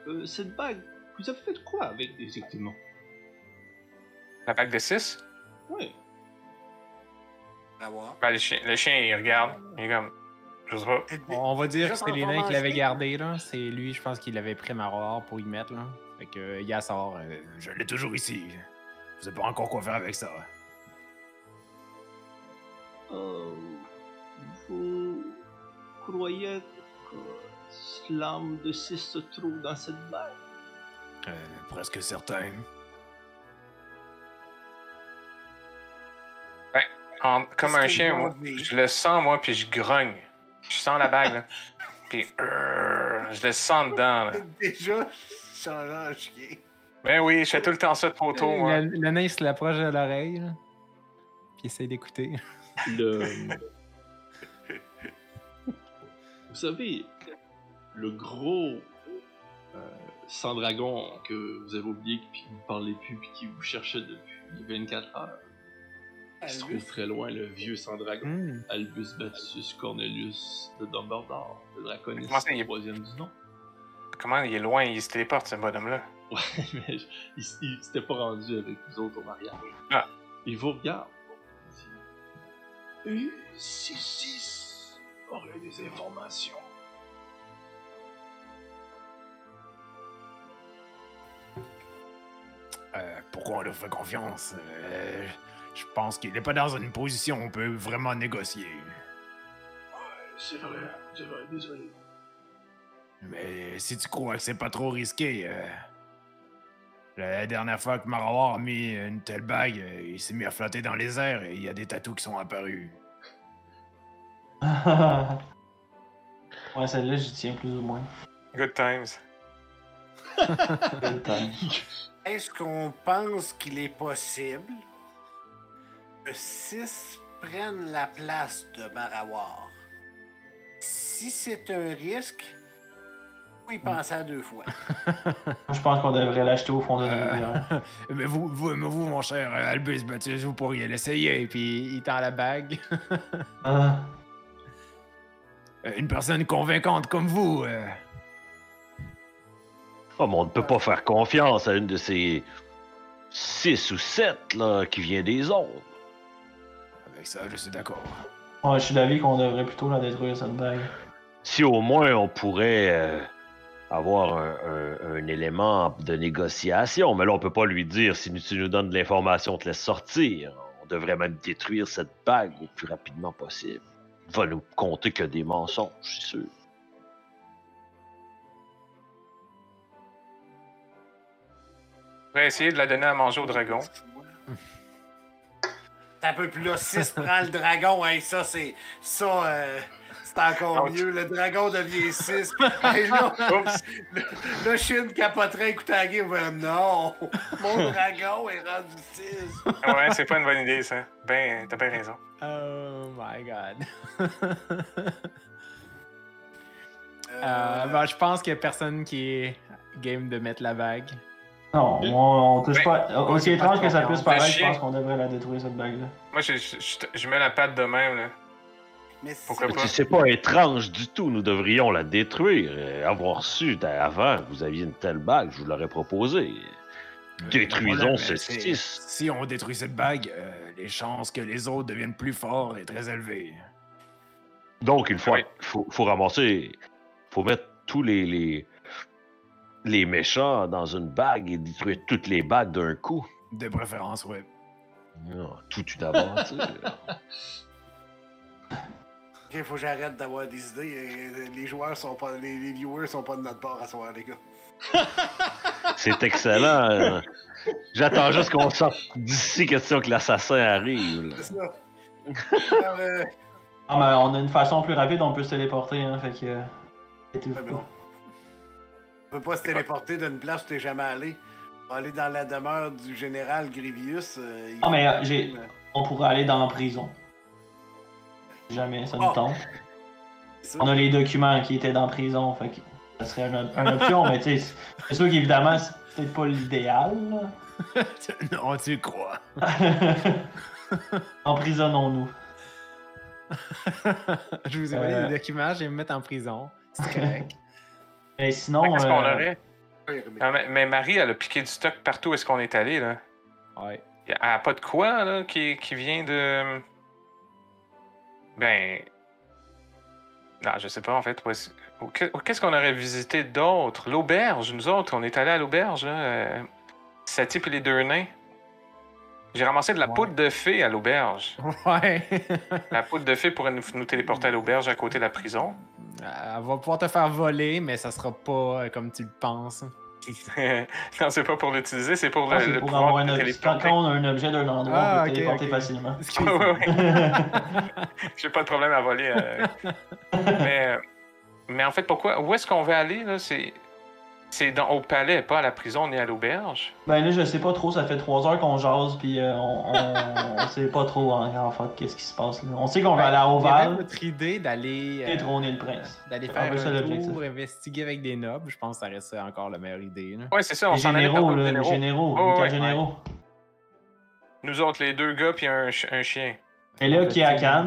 euh, cette bague, vous avez fait quoi avec exactement? La bague de 6? Oui. Ben, le, chien, le chien, il regarde. Il est comme. Je sais pas. On va dire que c'est les nains qui l'avaient gardé, là. C'est lui, je pense qu'il l'avait pris Maror pour y mettre, là. Fait que, euh, sort. Euh, je l'ai toujours ici. Je sais pas encore quoi faire avec ça. Euh, vous croyez que Slam de 6 se trouve dans cette bague Euh, presque certain. En- comme un chien, moi, je le sens, moi, puis je grogne. Je sens la bague, là. Puis, euh, je le sens dedans, là. Déjà, changeant en chien. Ben oui, je fais tout le temps ça de photo, moi. Le, le nain se l'approche de l'oreille, là. Puis il essaie d'écouter. Le. vous savez, le gros euh, sans dragon que vous avez oublié, puis qui ne parlait plus, puis qui vous cherchait depuis 24 heures. Il se trouve Albus. très loin, le vieux sans dragon? Hmm. Albus Baptus Cornelius de Dumbledore, le draconiste Comment ça, il est- troisième du nom. Comment il est loin, il se téléporte, ce bonhomme-là? Ouais, mais je- il, il s'était pas rendu avec nous autres au mariage. Ah. Il vous regarde. Et si 6 aurait des informations Euh, pourquoi on leur fait confiance? Euh, je pense qu'il n'est pas dans une position où on peut vraiment négocier. C'est vrai, c'est vrai, désolé. Mais si tu crois que c'est pas trop risqué, euh, la dernière fois que Marawar a mis une telle bague, euh, il s'est mis à flotter dans les airs et il y a des tatous qui sont apparus. ouais, celle-là, j'y tiens plus ou moins. Good times. Good time. Est-ce qu'on pense qu'il est possible 6 prenne la place de Marawar? Si c'est un risque, faut y penser à deux fois. Je pense qu'on devrait l'acheter au fond de Euh. Mais vous, vous, mais vous, mon cher euh, Albus Baptiste, vous pourriez l'essayer. Puis il tend la bague. Ah, Euh, Une personne convaincante comme vous. euh, Oh, mais on ne peut pas faire confiance à une de ces six ou sept là, qui vient des ondes. Avec ça, je suis d'accord. ouais, je suis d'avis qu'on devrait plutôt la détruire, cette bague. Si au moins on pourrait euh, avoir un, un- un élément de négociation, mais là on peut pas lui dire si tu nous donnes de l'information, on te laisse sortir. On devrait même détruire cette bague le plus rapidement possible. Il va nous compter que des mensonges, je suis sûr. Je vais essayer de la donner à manger au dragon. Un peu plus là, 6 prend le dragon, hey, ça c'est. Ça, euh, c'est encore mieux. Le dragon devient 6. Hey, là, Oups! là, Chine capoterait écouter la game. Non! Mon dragon est rendu 6. Ouais, c'est pas une bonne idée, ça. Ben, t'as bien raison. Oh my god. Euh, Euh, ben, je pense qu'il y a personne qui est game de mettre la bague. Non, on, on touche Ben, pas. Aussi étrange que ça puisse paraître, je pense qu'on devrait la détruire, cette bague-là. Moi, je, je, je- je mets la patte de même, là. mais pourquoi c'est- pas? C'est pas étrange du tout, nous devrions la détruire. Et avoir su avant que vous aviez une telle bague, je vous l'aurais proposé. Euh, Détruisons ce six. Si on détruit cette bague, euh, les chances que les autres deviennent plus forts est très élevée. Donc, il faut, Oui. faut, faut ramasser, faut mettre tous les, les, les méchants dans une bague et détruire toutes les bagues d'un coup. De préférence, ouais. Non, toute une aventure. Ok, faut que j'arrête d'avoir des idées. euh, Les joueurs sont pas. Les, les viewers sont pas de notre part à soir, les gars. C'est excellent. J'attends juste qu'on sorte d'ici, question que l'assassin arrive. C'est ça. Ah, euh, Ah, mais on a une façon plus rapide, on peut se téléporter, hein, fait que. c'est mais bon. On peut pas se téléporter d'une place où t'es jamais allé. On va aller dans la demeure du général Grievous. euh, il- Ah, mais, euh, j'ai- On pourrait aller dans la prison. Jamais, ça nous Oh. tente. On a les documents qui étaient dans la prison, fait que ça serait une, une option, mais tu sais, c'est sûr qu'évidemment, c'est peut-être pas l'idéal. non, tu crois. Emprisonnons-nous. je vous ai volé Euh. des documents, je vais me mettre en prison. C'est correct. Mais sinon. Qu'est-ce qu'on euh, aurait? Mais- Ah, mais, Marie, elle a piqué du stock partout où est-ce qu'on est allé, là. ouais. Elle a pas de quoi, là, qui, qui vient de. Ben. Non, je sais pas, en fait. Qu'est-ce qu'on aurait visité d'autre? L'auberge, nous autres, on est allé à l'auberge, là. euh, Satie et les deux nains. J'ai ramassé de la Ouais. poudre de fée à l'auberge. Ouais. La poudre de fée pourrait nous, nous téléporter à l'auberge à côté de la prison. Elle va pouvoir te faire voler, mais ça sera pas euh, comme tu le penses. non, c'est pas pour l'utiliser, c'est pour ah, le, pour pouvoir avoir un objet. Quand, on a un objet d'un endroit, Ah, on peut ok, téléporter facilement. Ouais, ouais. J'ai pas de problème à voler. euh. mais, euh, mais en fait, pourquoi Où est-ce qu'on va aller là? C'est c'est dans- au palais, pas à la prison ni à l'auberge? Ben là, je sais pas trop, ça fait trois heures qu'on jase, puis euh, on, on, on sait pas trop en, en fait qu'est-ce qui se passe. Là. On sait qu'on va aller à avait Oval notre idée d'aller. euh, trôner le prince. D'aller C'est faire un peu ça un tour, investiguer avec des nobles. Je pense que ça reste encore la meilleure idée. Là. Ouais, c'est ça. On Les s'en allait généraux, là, les les généraux. les ouais, généraux. Nous autres, les deux gars puis un, un chien. Et là, En fait, Kiakan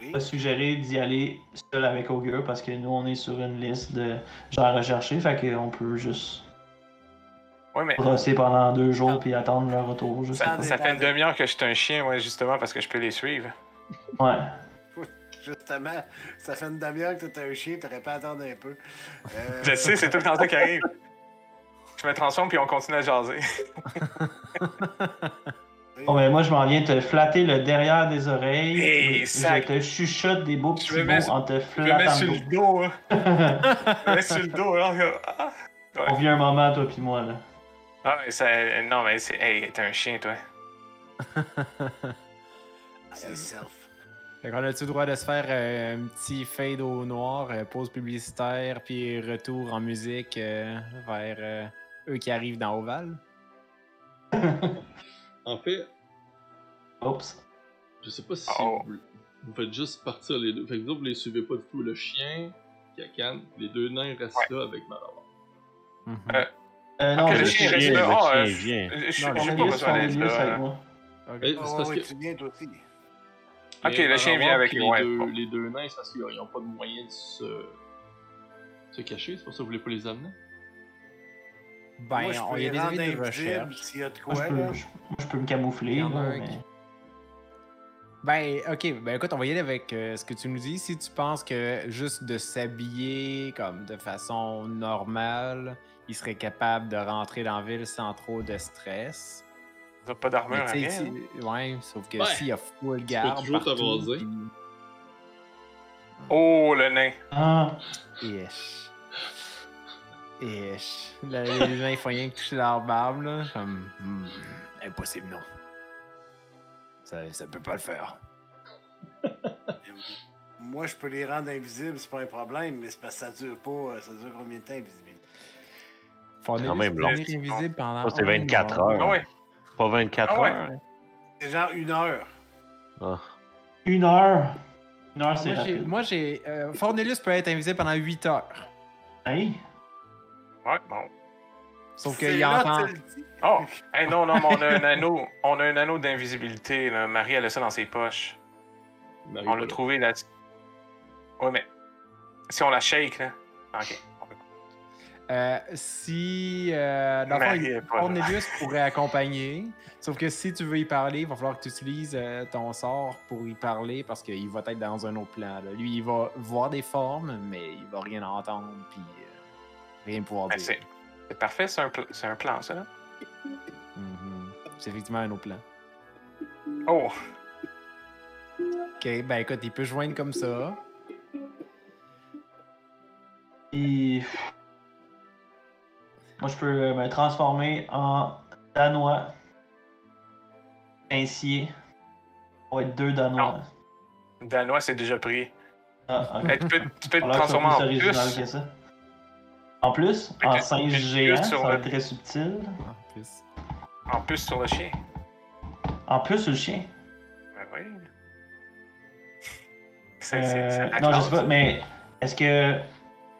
Oui. a suggéré d'y aller seul avec Augure parce que nous, on est sur une liste de gens à rechercher, fait qu'on peut juste Ouais, mais brosser pendant deux jours puis attendre leur retour. Je ça, ça fait une demi-heure que je suis un chien, ouais, justement, parce que je peux les suivre. Ouais. Justement, ça fait une demi-heure que t'es un chien, t'aurais pas à attendre un peu. Euh, Je sais, c'est tout le temps ça qui arrive. Je me transforme puis on continue à jaser. Bon, ben, moi, je m'en viens te flatter le derrière des oreilles. Hey, je te chuchote des beaux petits mots en te Je me mets flattant sur le dos. hein. Je me mets sur le dos, hein. Ah, On vit un moment, toi puis moi, là. Ah, mais ça. Non, mais c'est. Hey, t'es un chien, toi. Fait qu'on a-tu le droit de se faire euh, un petit fade au noir, euh, pause publicitaire, puis retour en musique euh, vers euh, eux qui arrivent dans Oval? En fait, Oups. je sais pas si Oh. vous, vous faites juste partir les deux. Fait que vous autres, vous les suivez pas du tout. Le chien, Kakan, les deux nains restent là avec Malawar. Mhm. Euh, Euh, non, Ok, je le le chien reste là. Ah, euh. Je suis Non, pas besoin d'être là. moi. Ok. Mais c'est Oh, parce oui, que tu viens toi aussi. Ok, le chien vient avec les, ouais, deux, bon. les deux nains, c'est parce qu'ils n'ont pas de moyen de se, se cacher. C'est pour ça que vous voulez pas les amener? Ben, Moi, je on- peux il y a des idées de invisibles recherche. s'il y a de Moi, je peux, là. je, moi, je peux me camoufler, là, mais... Ben, ok, ben écoute, on va y aller avec euh, ce que tu nous dis. Si tu penses que juste de s'habiller comme de façon normale, il serait capable de rentrer dans la ville sans trop de stress. T'as pas d'armure, Mais rien. si- ouais, sauf que Ouais. s'il y a full garde. toujours partout, Oh, le nain. Ah, Ish. Ish. Là, les gens, ils font rien que toucher leur barbe, là. Comme. hmm. Impossible, non. Ça, ça peut pas le faire. Moi, je peux les rendre invisibles, c'est pas un problème, mais c'est parce que ça dure pas. euh, Ça dure combien de temps, invisible? Faut Quand même long. invisible pendant. C'est un 24 mois. heures. Ah ouais. Pas 24 Ah ouais. heures. C'est genre une heure. Ah. une heure. Une heure, c'est Moi, j'ai. rapide. Moi, j'ai euh, Fornelius peut être invisible pendant 8 heures. Hey, Ouais, bon. Sauf qu'il entend. Oh! Hey, non, non, mais on a un anneau. On a un anneau d'invisibilité. Marie, elle a ça dans ses poches. Marie On l'a trouvé là. Ouais, mais. Si on la shake, là. Ok. Euh, si. Euh, dans le fond. Cornelius pourrait accompagner. Sauf que si tu veux y parler, il va falloir que tu utilises euh, ton sort pour y parler parce qu'il va être dans un autre plan. là. Lui, il va voir des formes, mais il va rien entendre. Puis, euh, Rien pouvoir Ben, dire. c'est parfait, c'est un, pl- c'est un plan, ça. Mhm. C'est effectivement un autre plan. Oh, Ok, ben écoute, il peut joindre comme ça. Et... Moi, je peux euh, me transformer en Danois. Pincier. On va être deux Danois. Danois, c'est déjà pris. Ah, ok. Eh, tu peux, tu peux te transformer plus en plus. En plus, Fait en que- singe géant, sur ça va le- être très subtil. En plus. En plus sur le chien. En plus, sur le chien. Ben oui. C'est, c'est, Euh, la non, je classe. sais pas, mais est-ce que.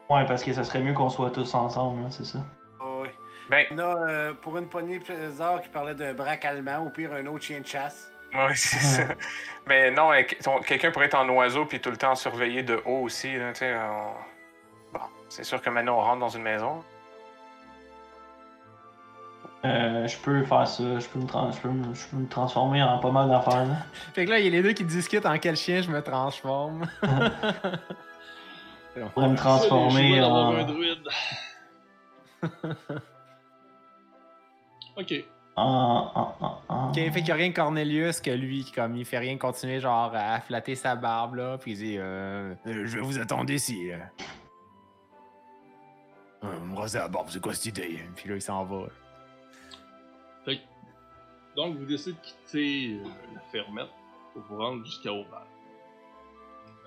Ouais, parce que ça serait mieux qu'on soit tous ensemble, là, c'est ça. Oui. Ben, On a, euh, pour une poignée de plaisir qui parlait d'un braque allemand, au pire un autre chien de chasse. oui, c'est ça. Mais non, euh, ton- quelqu'un pourrait être en oiseau puis tout le temps surveiller de haut aussi. Là, tu sais, on- c'est sûr que maintenant on rentre dans une maison. Euh, je peux faire ça, je peux me, trans- je peux me, je peux me transformer en pas mal d'affaires. là. Fait que là, il y a les deux qui discutent en quel chien je me transforme. Je pourrais me transformer en. un druide. ok. en, en, en, en- Ok, fait qu'il y a rien que Cornelius que lui, qui, comme il fait rien continuer genre à flatter sa barbe là, puis il dit euh, Euh, je vais vous attendre ici. Euh, me raser la barbe, c'est quoi cette idée? puis là il s'en va. Fait que- donc, vous décidez de quitter euh, la fermette pour vous rendre jusqu'à Oval.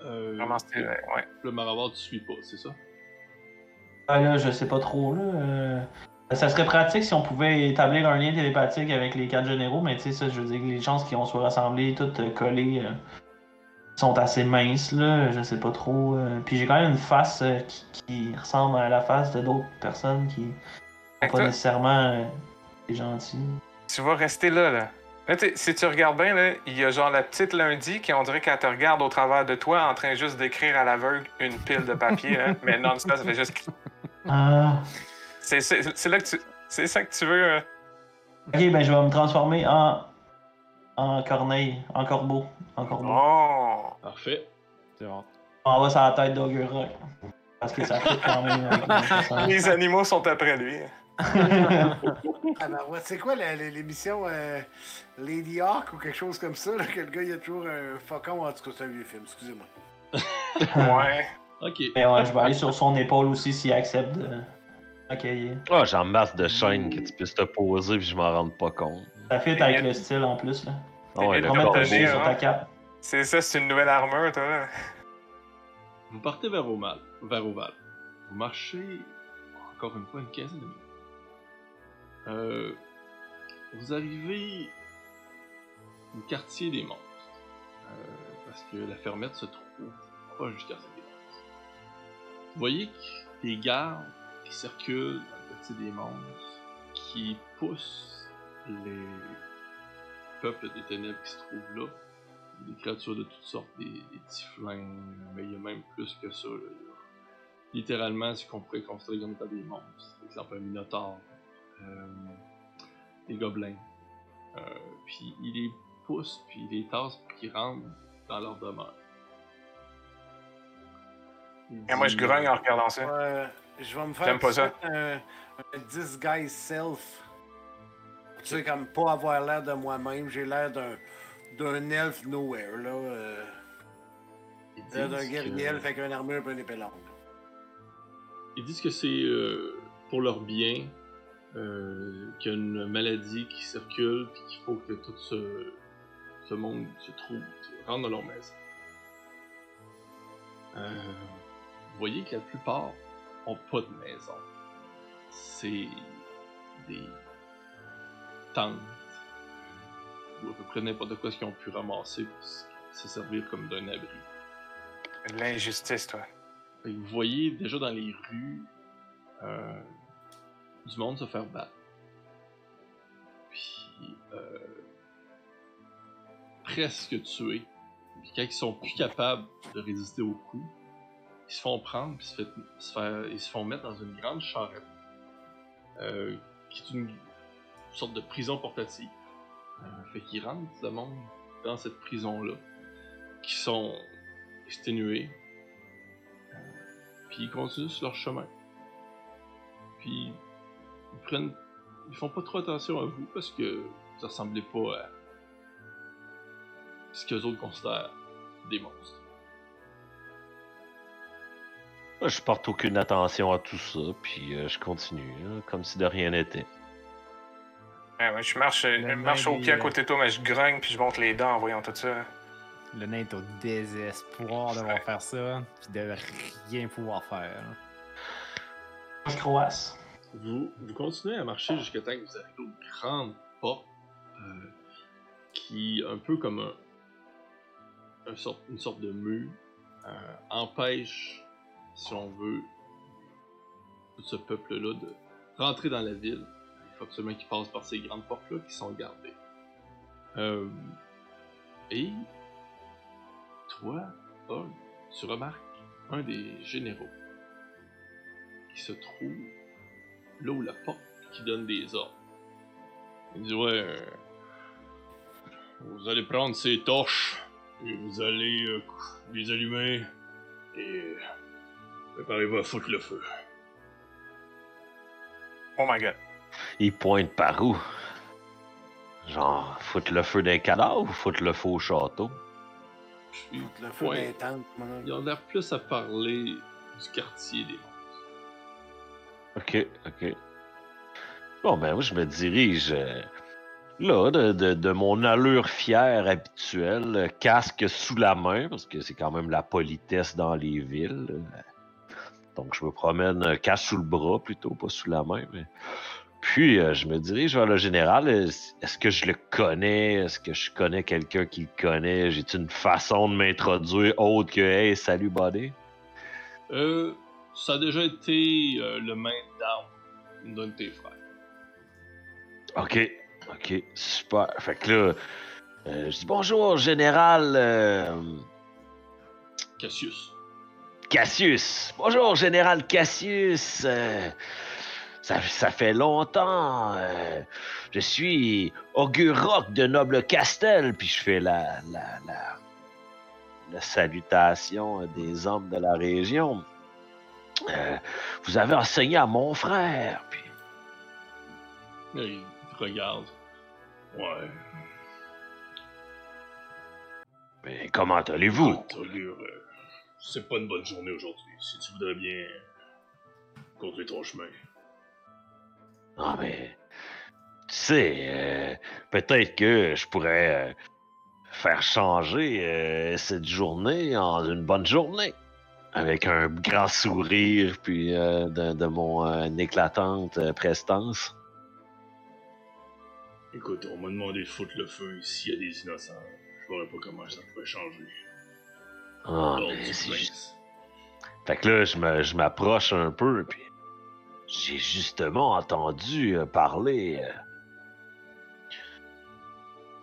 Euh, Vraiment, c'était. le- Ouais. Le Maravoir, tu suis pas, c'est ça? Ah, là, je sais pas trop, là. euh, Ça serait pratique si on pouvait établir un lien télépathique avec les quatre généraux, mais tu sais, ça, je veux dire que les chances qu'ils vont se rassembler, toutes euh, collées, euh, sont assez minces, là. Je sais pas trop. euh, Puis j'ai quand même une face euh, qui, qui ressemble à la face de d'autres personnes qui sont pas nécessairement euh, des gentils. tu vas rester là, là. Si tu regardes bien, là, il y a genre la petite lundi qui, on dirait qu'elle te regarde au travers de toi en train juste d'écrire à l'aveugle une pile de papier, là. mais non, ça fait juste. Ah. C'est, là que tu. C'est ça que tu veux. euh, Ok, ben je vais me transformer en. En corneille, en corbeau. En corbeau. Oh! Parfait. C'est bon. On va sur la tête d'Ogura. Parce que ça fait quand même personnage. Les animaux sont après lui. Ah ben ouais, c'est quoi la- la- l'émission euh, Lady Hawk ou quelque chose comme ça, là, que le gars il a toujours un faucon, en tout cas c'est un vieux film, excusez-moi. Ouais. Ok. Mais ouais, je vais aller sur son épaule aussi s'il accepte de accueillir. Ah, j'en masse de chaînes que tu puisses te poser puis je m'en rende pas compte. Ça fit avec le style en plus. Là. Ah hein. C'est ça, c'est une nouvelle armure, toi. là. Vous partez vers Oval. Vers Oval. Vous marchez encore une fois une quinzaine de minutes. Euh, vous arrivez au quartier des monstres. Euh, parce que la fermette se trouve proche du quartier des monstres. Vous voyez que des gardes qui circulent dans le quartier des monstres, qui poussent les peuples des ténèbres qui se trouvent là, des créatures de toutes sortes, des, des typhlins, mais il y a même plus que ça. là. Littéralement, ce qu'on pourrait considérer comme étant des monstres. Par exemple, un minotaure, euh, des gobelins. Euh, puis il les pousse, puis il les tasse pour qu'ils rentrent dans leur demeure. Et moi, je grogne en euh, regardant ça. Ouais, je vais me faire J'aime pas ça. un, un disguise self. Tu sais, comme pas avoir l'air de moi-même, j'ai l'air d'un d'un elfe nowhere, là. euh, l'air d'un guerrier elfe avec une armure et une épée longue. Ils disent que c'est euh, pour leur bien, euh, qu'il y a une maladie qui circule, puis qu'il faut que tout ce, ce monde se trouve, rentre dans leur maison. Euh, vous voyez que la plupart ont pas de maison. C'est des tentes ou à peu près n'importe quoi ce qu'ils ont pu ramasser pour se servir comme d'un abri. L'injustice, toi. Que vous voyez déjà dans les rues euh, du monde se faire battre. Puis euh, presque tuer. Puis quand ils sont plus capables de résister au coup, ils se font prendre puis se, fait- se faire- ils se font mettre dans une grande charrette. euh, qui est une sorte de prison portative. Euh, fait qu'ils rentrent le monde dans cette prison-là, qui sont exténués, puis ils continuent sur leur chemin. Puis ils prennent. Ils font pas trop attention à vous parce que ça ressemblait pas à ce qu'eux autres considèrent des monstres. Je porte aucune attention à tout ça, puis euh, je continue, là, comme si de rien n'était. Ouais, ouais, je marche, je marche au pied à côté de toi, mais je grogne puis je monte les dents en voyant tout ça. Le nain est au désespoir d'avoir faire ça, puis de rien pouvoir faire. Je croisse. Vous, vous continuez à marcher jusqu'à temps que vous arrivez aux grandes portes euh, qui, un peu comme un, un sorte- une sorte de mur, euh, empêche, si on veut, tout ce peuple-là de rentrer dans la ville. Faut absolument qu'ils passent par ces grandes portes-là qui sont gardées. Euh, et toi, Paul, tu remarques un des généraux qui se trouve là où la porte qui donne des ordres. Il dit ouais, euh, vous allez prendre ces torches et vous allez euh, les allumer et préparez-vous à foutre le feu. Oh my god. Il pointe par où? Genre, foutre le feu d'un cadavre ou foutre le feu au château? Puis, Le feu Ouais. il a l'air plus à parler du quartier des monstres. Ok, ok. Bon, ben, moi, je me dirige euh, là, de, de- de mon allure fière habituelle, euh, casque sous la main, parce que c'est quand même la politesse dans les villes. euh. Donc, je me promène, euh, casque sous le bras plutôt, pas sous la main. Mais... Puis, euh, je me dirige vers le général. Est- Est-ce que je le connais? Est-ce que je connais quelqu'un qui le connaît? J'ai une façon de m'introduire autre que Hey, salut, buddy? Euh, ça a déjà été euh, le main d'armes d'un de tes frères. Ok, ok, super. Fait que là, euh, je dis bonjour, général Cassius. Cassius. Bonjour, général Cassius. Ça, ça fait longtemps. euh, je suis Augure Rock de Noble Castel, puis je fais la, la, la, la salutation des hommes de la région. Euh, vous avez enseigné à mon frère, puis il regarde. Ouais. mais comment allez-vous? Euh, c'est pas une bonne journée aujourd'hui. Si tu voudrais bien continuer ton chemin. Non, mais. Tu sais, euh, peut-être que je pourrais euh, faire changer euh, cette journée en une bonne journée. Avec un grand sourire, puis de, de mon éclatante prestance. Écoute, on m'a demandé de foutre le feu ici à des innocents. Je vois pas comment ça pourrait changer. Ah, mais prince. juste- Fait que là, je m'approche un peu, puis j'ai justement entendu euh, parler euh,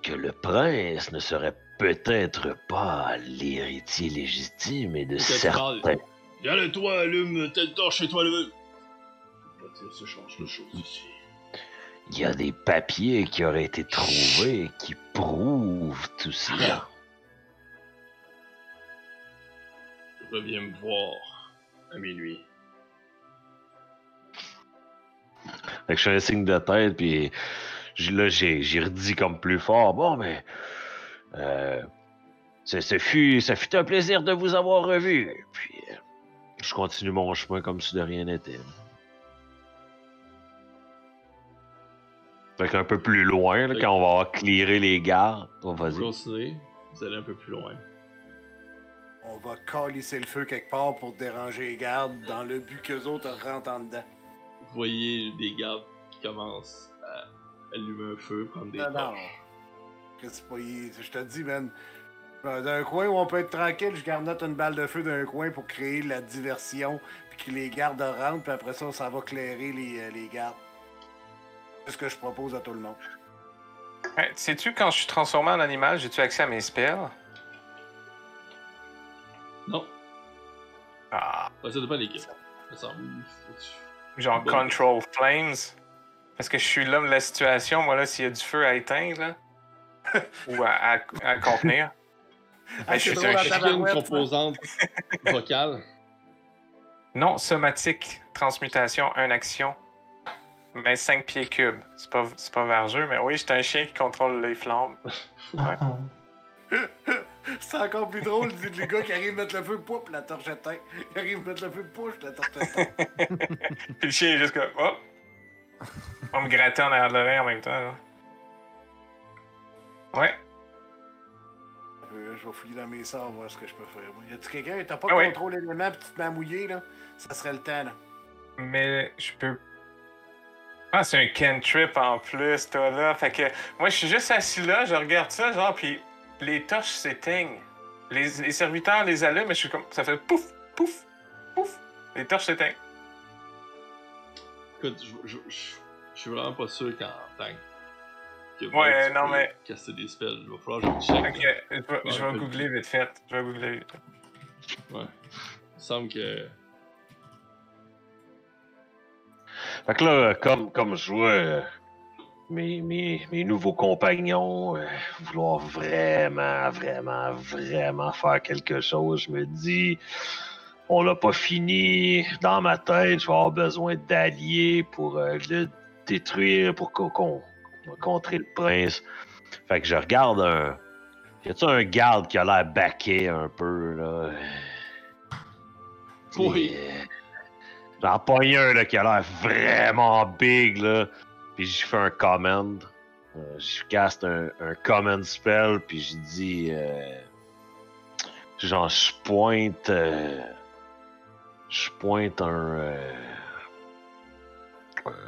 que le prince ne serait peut-être pas l'héritier légitime et de certains. parle. Viens le toi, allume telle torche chez toi, le change de choses ici. Il y a des papiers qui auraient été trouvés qui prouvent tout cela. Reviens me voir à minuit. Fait que je fais un signe de tête, puis là, j'ai redit comme plus fort. Bon, mais. Euh, ce, ce fut, ça fut un plaisir de vous avoir revu. Puis, euh, je continue mon chemin comme si de rien n'était. Fait qu'un peu plus loin, là, quand on va avoir clearé les gardes, on va Vous dire. continuez, vous allez un peu plus loin. On va calisser le feu quelque part pour déranger les gardes dans le but qu'eux autres rentrent en dedans. Vous voyez des gardes qui commencent à allumer un feu, prendre des Non, non. torches. Qu'est-ce que Je te dis, man. euh, D'un coin où on peut être tranquille, je garnote une balle de feu d'un coin pour créer la diversion, puis que les gardes rentrent, puis après ça, ça va clairer les, euh, les gardes. C'est ce que je propose à tout le monde. Hey, Sais-tu, quand je suis transformé en animal, j'ai-tu accès à mes spells? Non, Ah. bah, ça dépend desquels. Ça semble. Genre Control Flames. Parce que je suis l'homme de la situation, moi là, s'il y a du feu à éteindre, là. ou à, à- à contenir. Ah, je suis un- une composante vocale Non, somatique, transmutation, une action. Mais 5 pieds cubes. C'est pas, c'est pas vergeux, mais oui, j'étais un chien qui contrôle les flammes. C'est encore plus drôle, les gars qui arrivent à mettre le feu, poup, la torche éteint. Ils arrivent à mettre le feu, poup, la torche éteint. Puis le chien est juste comme. Oh! On me grattait en arrière de l'oreille en même temps. Là. Ouais. Euh, je vais fouiller dans mes sorts, voir ce que je peux faire. Y a-tu quelqu'un, t'as pas Ah oui. contrôle l'élément pis tu te mets à mouiller, là? Ça serait le temps, là. Mais je peux. Ah, c'est un cantrip en plus, toi là. Fait que moi, je suis juste assis là, je regarde ça, genre, puis les torches s'éteignent. Les, les serviteurs les allument, mais je suis comme. Ça fait pouf, pouf, pouf. Les torches s'éteignent. Écoute, je, je, je, je suis vraiment pas sûr qu'en tant que. Ouais, tu non, mais- Casser des spells. Il va falloir que je check. Ok, là. je vais, je vais googler vite fait. Je vais googler vite fait. Ouais. Il me semble que. Fait que là, comme, comme je vois euh, mes, mes, mes nouveaux compagnons euh, vouloir vraiment, vraiment, vraiment faire quelque chose, je me dis, on l'a pas fini. Dans ma tête, je vais avoir besoin d'alliés pour euh, le détruire, pour qu'on contrer le prince. Fait que je regarde un. Y a-tu un garde qui a l'air baqué un peu, là? Oui. Euh, J'en pogne un là, qui a l'air vraiment big, là. Puis je fais un command. Euh, je caste un, un command spell, puis je dis. euh, genre, je pointe. euh, je pointe un. euh,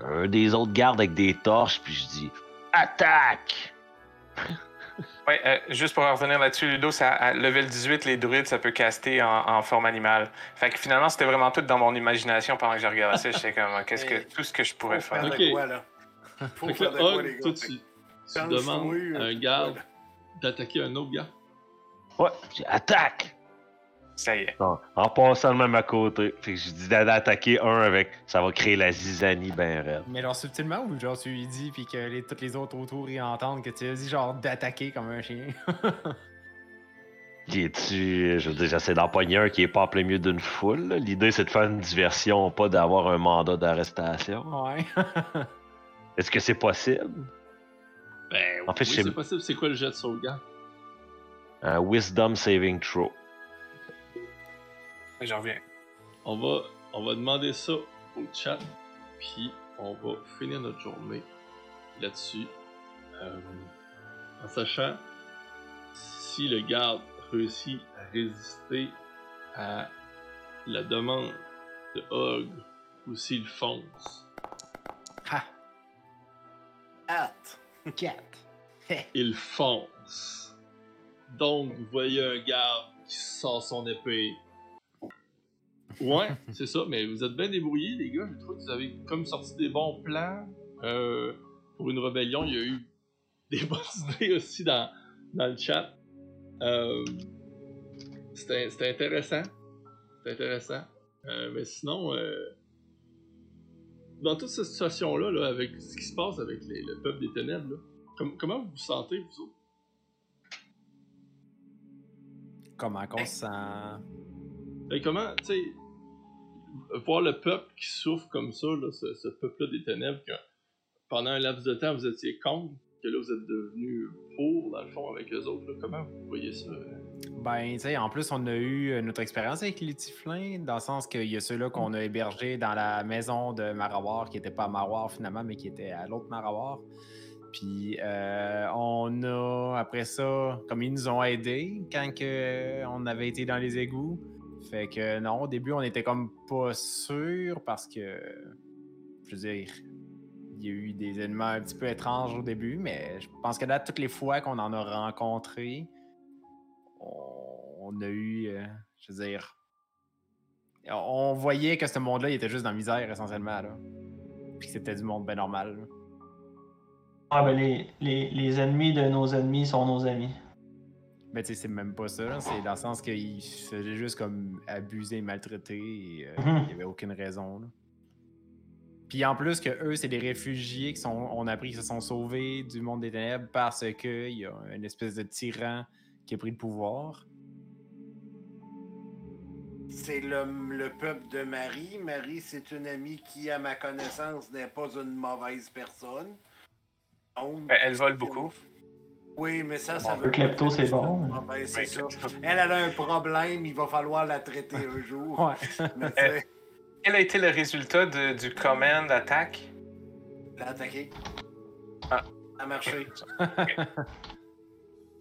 un des autres gardes avec des torches, puis je dis. Attaque! Ouais, euh, juste pour en revenir là-dessus, Ludo, ça, à level 18, les druides, ça peut caster en, en forme animale. Fait que finalement, c'était vraiment tout dans mon imagination pendant que je regardais ça. J'étais comme, qu'est-ce que, tout ce que je pourrais faire. quoi, là? Faut Fait que faire là, de quoi, les Hog, gars? toi, tu, tu demandes fouille, à euh, un garde d'attaquer un autre gars. Ouais, attaque! Ça y est. Non, en passant le même à côté. Fait que je dis d'a- d'attaquer un avec. Ça va créer la zizanie ben raide. Mais genre subtilement ou genre tu lui dis puis que les, tous les autres autour y entendent que tu as dit genre d'attaquer comme un chien? Qui es-tu? Je veux dire, j'essaie d'empoigner un qui est pas en plein milieu d'une foule. L'idée, c'est de faire une diversion, pas d'avoir un mandat d'arrestation. ouais. Est-ce que c'est possible? Ben, En fait, oui, c'est possible. C'est quoi le jet de sauvegarde? Un Wisdom Saving Throw. J'en reviens. On va, on va demander ça au chat, puis on va finir notre journée là-dessus. Euh, en sachant si le garde réussit à résister à la demande de Hog ou s'il fonce. Hâte. Quatre. Il fonce. Donc, vous voyez un garde qui sort son épée. Ouais, c'est ça, mais vous êtes bien débrouillés, les gars. Je trouve que vous avez comme sorti des bons plans. Euh, pour une rébellion, il y a eu des bonnes idées aussi dans, dans le chat. Euh, C'était c'était intéressant. C'était intéressant. Euh, mais sinon, euh, dans toute cette situation-là, là, avec ce qui se passe avec les- le peuple des ténèbres, là, com- comment vous vous sentez, vous autres? Comment qu'on se sent? Ben, comment, tu sais, voir le peuple qui souffre comme ça, là, ce, ce peuple-là des ténèbres, que pendant un laps de temps vous étiez contre, que là vous êtes devenu pour, dans le fond, avec eux autres, là, comment vous voyez ça? euh? Ben, tu sais, en plus, on a eu euh, notre expérience avec les Tiflins, dans le sens qu'il y a ceux-là qu'on a hébergés dans la maison de Marawar, qui n'était pas à Marawar finalement, mais qui était à l'autre Marawar. Puis, euh, on a, après ça, comme ils nous ont aidés quand euh, on avait été dans les égouts. Fait que non, au début, on était comme pas sûr parce que, je veux dire, il y a eu des éléments un petit peu étranges au début, mais je pense que là, toutes les fois qu'on en a rencontrés, on, a eu, euh, je veux dire, on voyait que ce monde-là, il était juste dans la misère essentiellement, là. Puis que c'était du monde bien normal. là. Ah, ben les, les, les ennemis de nos ennemis sont nos amis. Mais tu sais, c'est même pas ça, là. c'est dans le sens qu'ils se faisaient juste comme abuser, maltraiter, et euh, Mhm. il y avait aucune raison. Là. Puis en plus que eux, c'est des réfugiés qui sont, on a appris qu'ils se sont sauvés du monde des ténèbres parce que il y a une espèce de tyran qui a pris le pouvoir. C'est le, le peuple de Marie. Marie, c'est une amie qui, à ma connaissance, n'est pas une mauvaise personne. Donc, Ben, elle vole beaucoup. Oui, mais ça, ça Bon, veut le klepto, c'est bon. Ah, ben, c'est ça. Elle, elle a un problème, il va falloir la traiter un jour. Ouais. Mais tu sais, Quel a été le résultat de- du command attack? l'a attaqué. Ah. Ça a marché.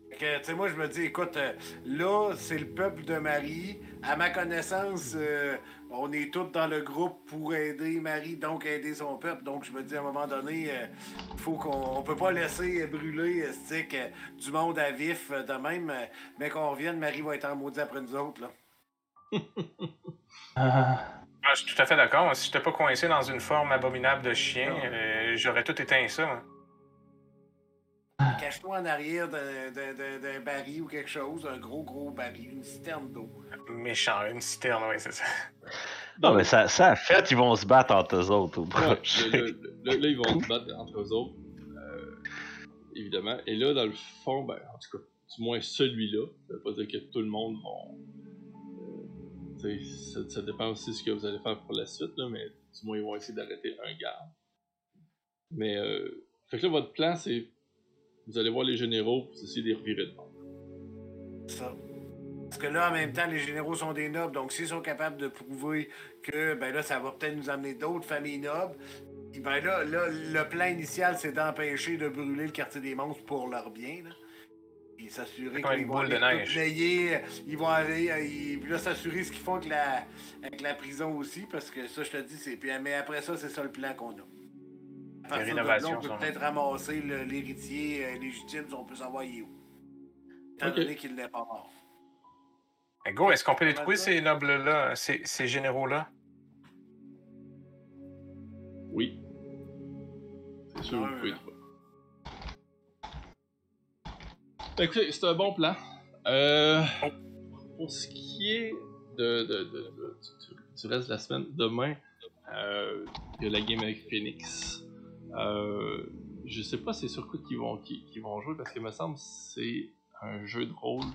Fait que, tu sais, moi, je me dis, écoute, euh, là, c'est le peuple de Marie. À ma connaissance, euh, on est tous dans le groupe pour aider Marie, donc aider son peuple. Donc, je me dis, à un moment donné, euh, il faut qu'on on peut pas laisser brûler euh, stick, euh, du monde à vif euh, de même. euh, mais qu'on revienne, Marie va être en maudit après nous autres. Là. Ah, Ah, je suis tout à fait d'accord. Si j'étais pas coincé dans une forme abominable de chien, euh, j'aurais tout éteint ça. hein. Cache-toi en arrière d'un- d'un d'un- d'un baril ou quelque chose, un gros, gros baril, une citerne d'eau. Méchant, une citerne, oui, c'est ça. Non, mais ça, ça a fait, ils vont se battre entre eux autres au prochain. là, là, là, là, ils vont se battre entre eux autres. euh, évidemment. Et là, dans le fond, ben, en tout cas, du moins celui-là, ça veut pas dire que tout le monde va. euh, tu sais, ça, ça dépend aussi de ce que vous allez faire pour la suite, là, mais du moins, ils vont essayer d'arrêter un garde. Mais, euh, fait que là, votre plan, c'est. Vous allez voir les généraux, vous essayez de les revirer de bord. Ça. Parce que là, en même temps, les généraux sont des nobles, donc s'ils sont capables de prouver que, ben là, ça va peut-être nous amener d'autres familles nobles, ben là, là, le plan initial, c'est d'empêcher de brûler le quartier des monstres pour leur bien, là. Et s'assurer qu'ils vont de aller neige. ils vont aller, euh, ils- puis là, s'assurer ce qu'ils font avec la, avec la prison aussi, parce que ça, je te dis, c'est. puis- Mais après ça, c'est ça le plan qu'on a. À partir de là, rénovations on peut peut-être ramasser l'héritier euh, légitime, si on peut savoir il est où. Étant donné qu'il n'est pas mort. Mais go, est-ce qu'on peut les trouver, ces nobles-là, ces, ces généraux-là? Oui. C'est sûr, vous pouvez ouais. trouver. Que écoutez, c'est un bon plan. Euh, pour ce qui est de, de- de- de- du, du reste de la semaine, demain, euh, il y a la game avec Phoenix. Euh, je sais pas c'est sur quoi qu'ils vont, qu'ils vont jouer parce que me semble que c'est un jeu de rôle.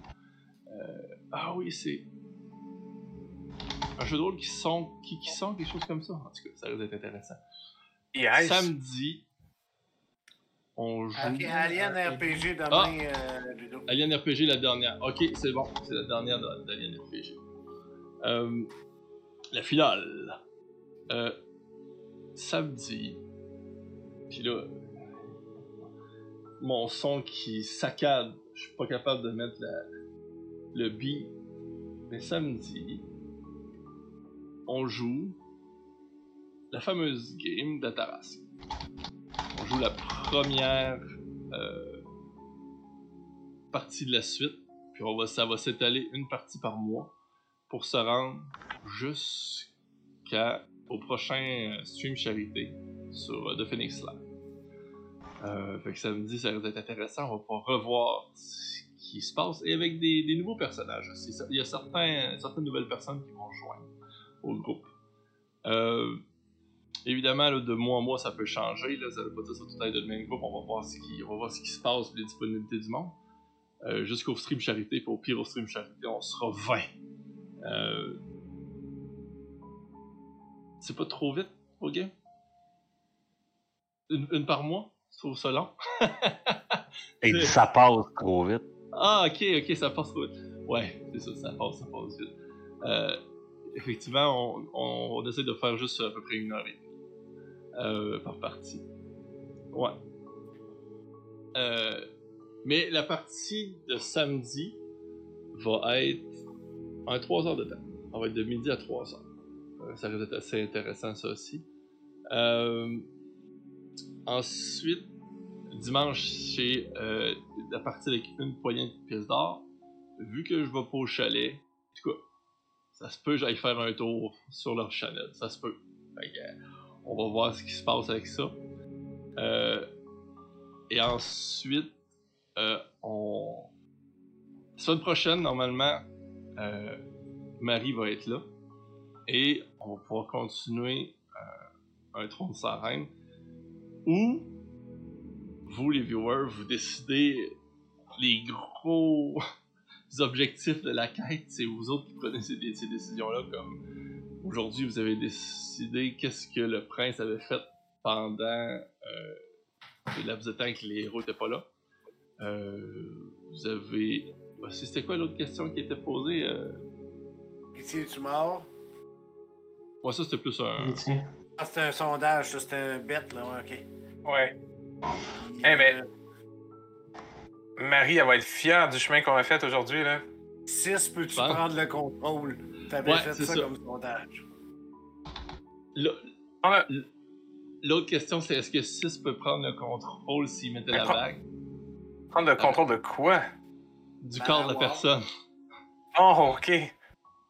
Euh, ah oui, c'est un jeu de rôle qui sont, qui, qui sont quelque chose comme ça. En tout cas, ça risque d'être intéressant. Yes! Samedi, on joue. Ok, Alien RPG demain, Ah! euh, Ludo. Alien RPG, la dernière. Ok, c'est bon, c'est la dernière de- d'Alien RPG. Euh, la finale. Euh, samedi. Puis là, mon son qui saccade, je suis pas capable de mettre la, le beat. Mais samedi, on joue la fameuse game d'Ataras. On joue la première euh, partie de la suite, puis on va, ça va s'étaler une partie par mois pour se rendre jusqu'au prochain euh, stream charité sur euh, The Phoenix Live. Euh, fait que samedi, ça va être intéressant. On va pouvoir revoir ce qui se passe et avec des, nouveaux personnages aussi. Il y a certains, certaines nouvelles personnes qui vont joindre au groupe. Euh, évidemment, de mois en mois, ça peut changer. Ça veut pas dire ça tout être le même groupe. On va voir ce qui, on va voir ce qui se passe, les disponibilités du monde. Jusqu'au stream charité, puis au pire au stream charité, on sera 20. C'est pas trop vite, ok? Une, une par mois? Tu trouves ça long? Il dit ça passe trop vite. Ah, ok, ok, ça passe trop vite. Ouais, c'est ça, ça passe, ça passe vite. Euh, effectivement, on, on, on essaie de faire juste à peu près une heure et demie euh, par partie. Ouais. Euh, mais la partie de samedi va être en 3 heures de temps. On va être de midi à 3 heures. Euh, ça risque d'être assez intéressant, ça aussi. Euh, ensuite, dimanche, c'est euh, la partie avec une poignée de pièces d'or. Vu que je vais pas au chalet, en tout cas, ça se peut j'aille faire un tour sur leur chalet. Ça se peut. On va voir ce qui se passe avec ça. Et ensuite, on. La semaine prochaine, normalement, Marie va être là. Et on va pouvoir continuer euh, un trône sans reine. Ou vous, les viewers, vous décidez les gros. objectifs de la quête, c'est vous autres qui prenez ces, décisions-là. Comme aujourd'hui, vous avez décidé qu'est-ce que le prince avait fait pendant euh, le laps de temps que les héros n'étaient pas là. Euh, vous avez. bah, C'était quoi l'autre question qui était posée euh? Ici, es-tu mort? Moi, ça c'était plus un. Ah, c'était un sondage, ça, c'était un bet, là, ouais, ok. Ouais. Eh, mais- Euh, Marie, elle va être fière du chemin qu'on a fait aujourd'hui, là. 6, peux-tu prendre le contrôle? T'avais Ouais, fait ça, ça. comme sondage. L'autre question, c'est est-ce que 6 peut prendre le contrôle s'il mettait Mais la bague? Prendre le contrôle de quoi? du Ben, corps de la wow. personne? Oh, ok.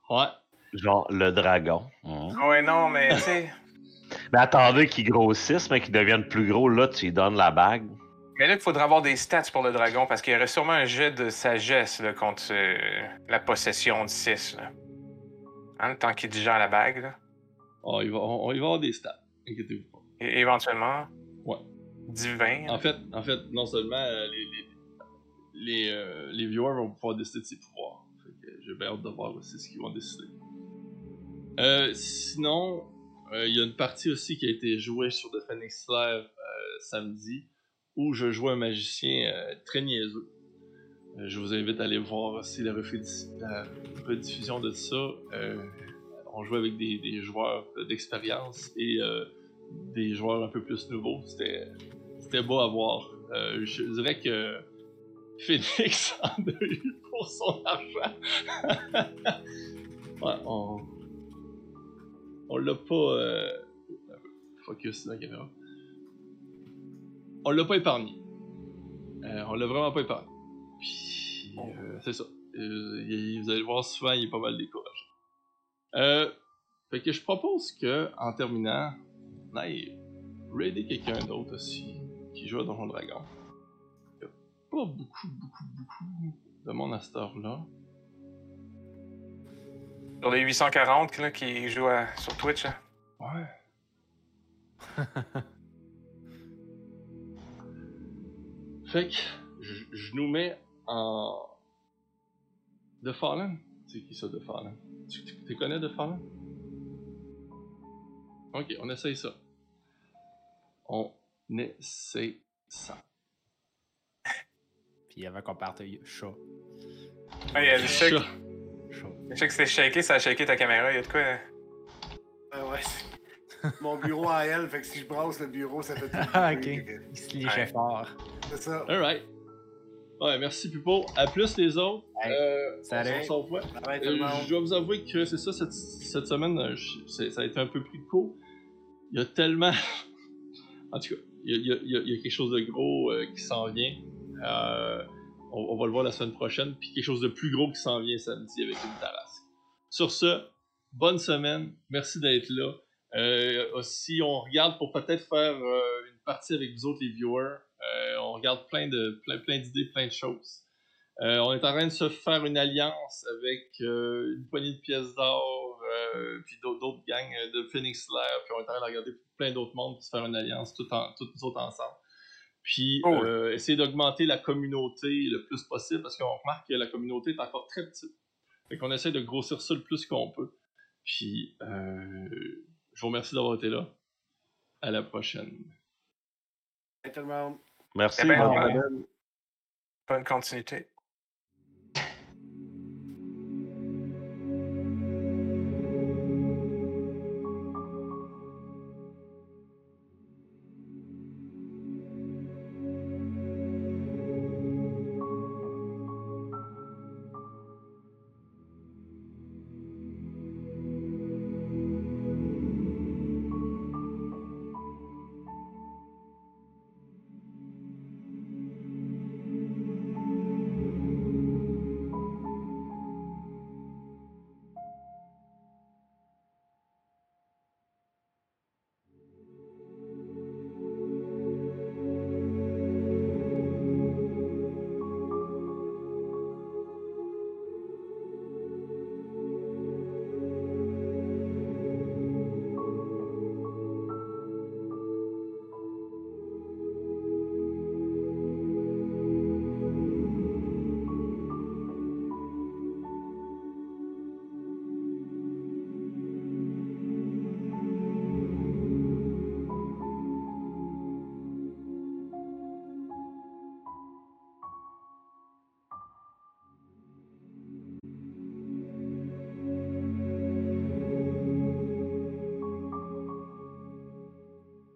Ouais. Genre le dragon. Mhm. Ouais, non, mais tu sais. Mais attendez qu'ils grossissent, mais qu'ils deviennent plus gros. Là, tu lui donnes la bague. Mais là, il faudra avoir des stats pour le dragon parce qu'il y aurait sûrement un jet de sagesse là, contre euh, la possession de 6. Là. Hein, le temps qu'il digère la bague, là. Oh, il, va, on, il va avoir des stats. Inquiétez-vous pas. Et éventuellement. Ouais. Divin. En fait, en fait, non seulement euh, les, les, les, euh, les viewers vont pouvoir décider de ses pouvoirs. Fait que j'ai bien hâte de voir aussi ce qu'ils vont décider. Euh, sinon, euh, il y a une partie aussi qui a été jouée sur The Phoenix Live euh, samedi où je jouais un magicien très niaiseux. Je vous invite à aller voir aussi la, rediffusion de ça. On jouait avec des, des joueurs d'expérience et des joueurs un peu plus nouveaux. C'était beau à voir. Je dirais que Phoenix en a eu pour son argent. ouais, on. On l'a pas. euh, Focus la caméra. On l'a pas épargné. Euh, on l'a vraiment pas épargné. Puis, euh, c'est ça. Euh, il- vous allez le voir souvent, il est pas mal découragé. Fait que je propose que, en terminant, on aille raider quelqu'un d'autre aussi qui joue à Donjon Dragon. Il y a pas beaucoup, beaucoup, beaucoup de monde à cette heure-là. Sur les 840 là, qui jouent à- sur Twitch. là. Ouais. fait que je, je nous mets en. The Fallen C'est qui ça, The Fallen? Tu, tu, tu connais The Fallen? Ok, on essaye ça. On essaye ça. Puis avant qu'on parte, il y a chat. Check, Chat. Je sais que c'était shaké, ça a shaké ta caméra. Il y a de quoi. hein? Ah ouais, c'est- Mon bureau à elle, fait que si je brasse le bureau, ça fait tout. Ah, ok. Il se lichait fort. C'est ça. Alright. Ouais, merci Pupo. À plus les autres. Hey, Euh, salut. On s'en revoit. Bye, tout Euh, le monde. je dois vous avouer que c'est ça, cette, cette semaine, euh, je- c'est- ça a été un peu plus court. Il y a tellement. en tout cas, il y a, il y a- il y a- il y a quelque chose de gros euh, qui s'en vient. Euh, on, va le voir la semaine prochaine. Puis quelque chose de plus gros qui s'en vient samedi avec une tarasque. Sur ce, bonne semaine. Merci d'être là. Euh, aussi, on regarde pour peut-être faire euh, une partie avec vous autres, les viewers. Euh, on regarde plein de plein, plein d'idées, plein de choses. Euh, on est en train de se faire une alliance avec une poignée de pièces d'or, puis d'autres, gangs de Phoenix Lair, puis on est en train de regarder plein d'autres mondes pour se faire une alliance, tout autres ensemble. Puis Cool. euh, essayer d'augmenter la communauté le plus possible, parce qu'on remarque que la communauté est encore très petite. Fait qu'on essaie de grossir ça le plus qu'on peut. Puis euh, je vous remercie d'avoir été là. À la prochaine. Bye, tout le monde. Merci. Eh ben, semaine. Bonne continuité.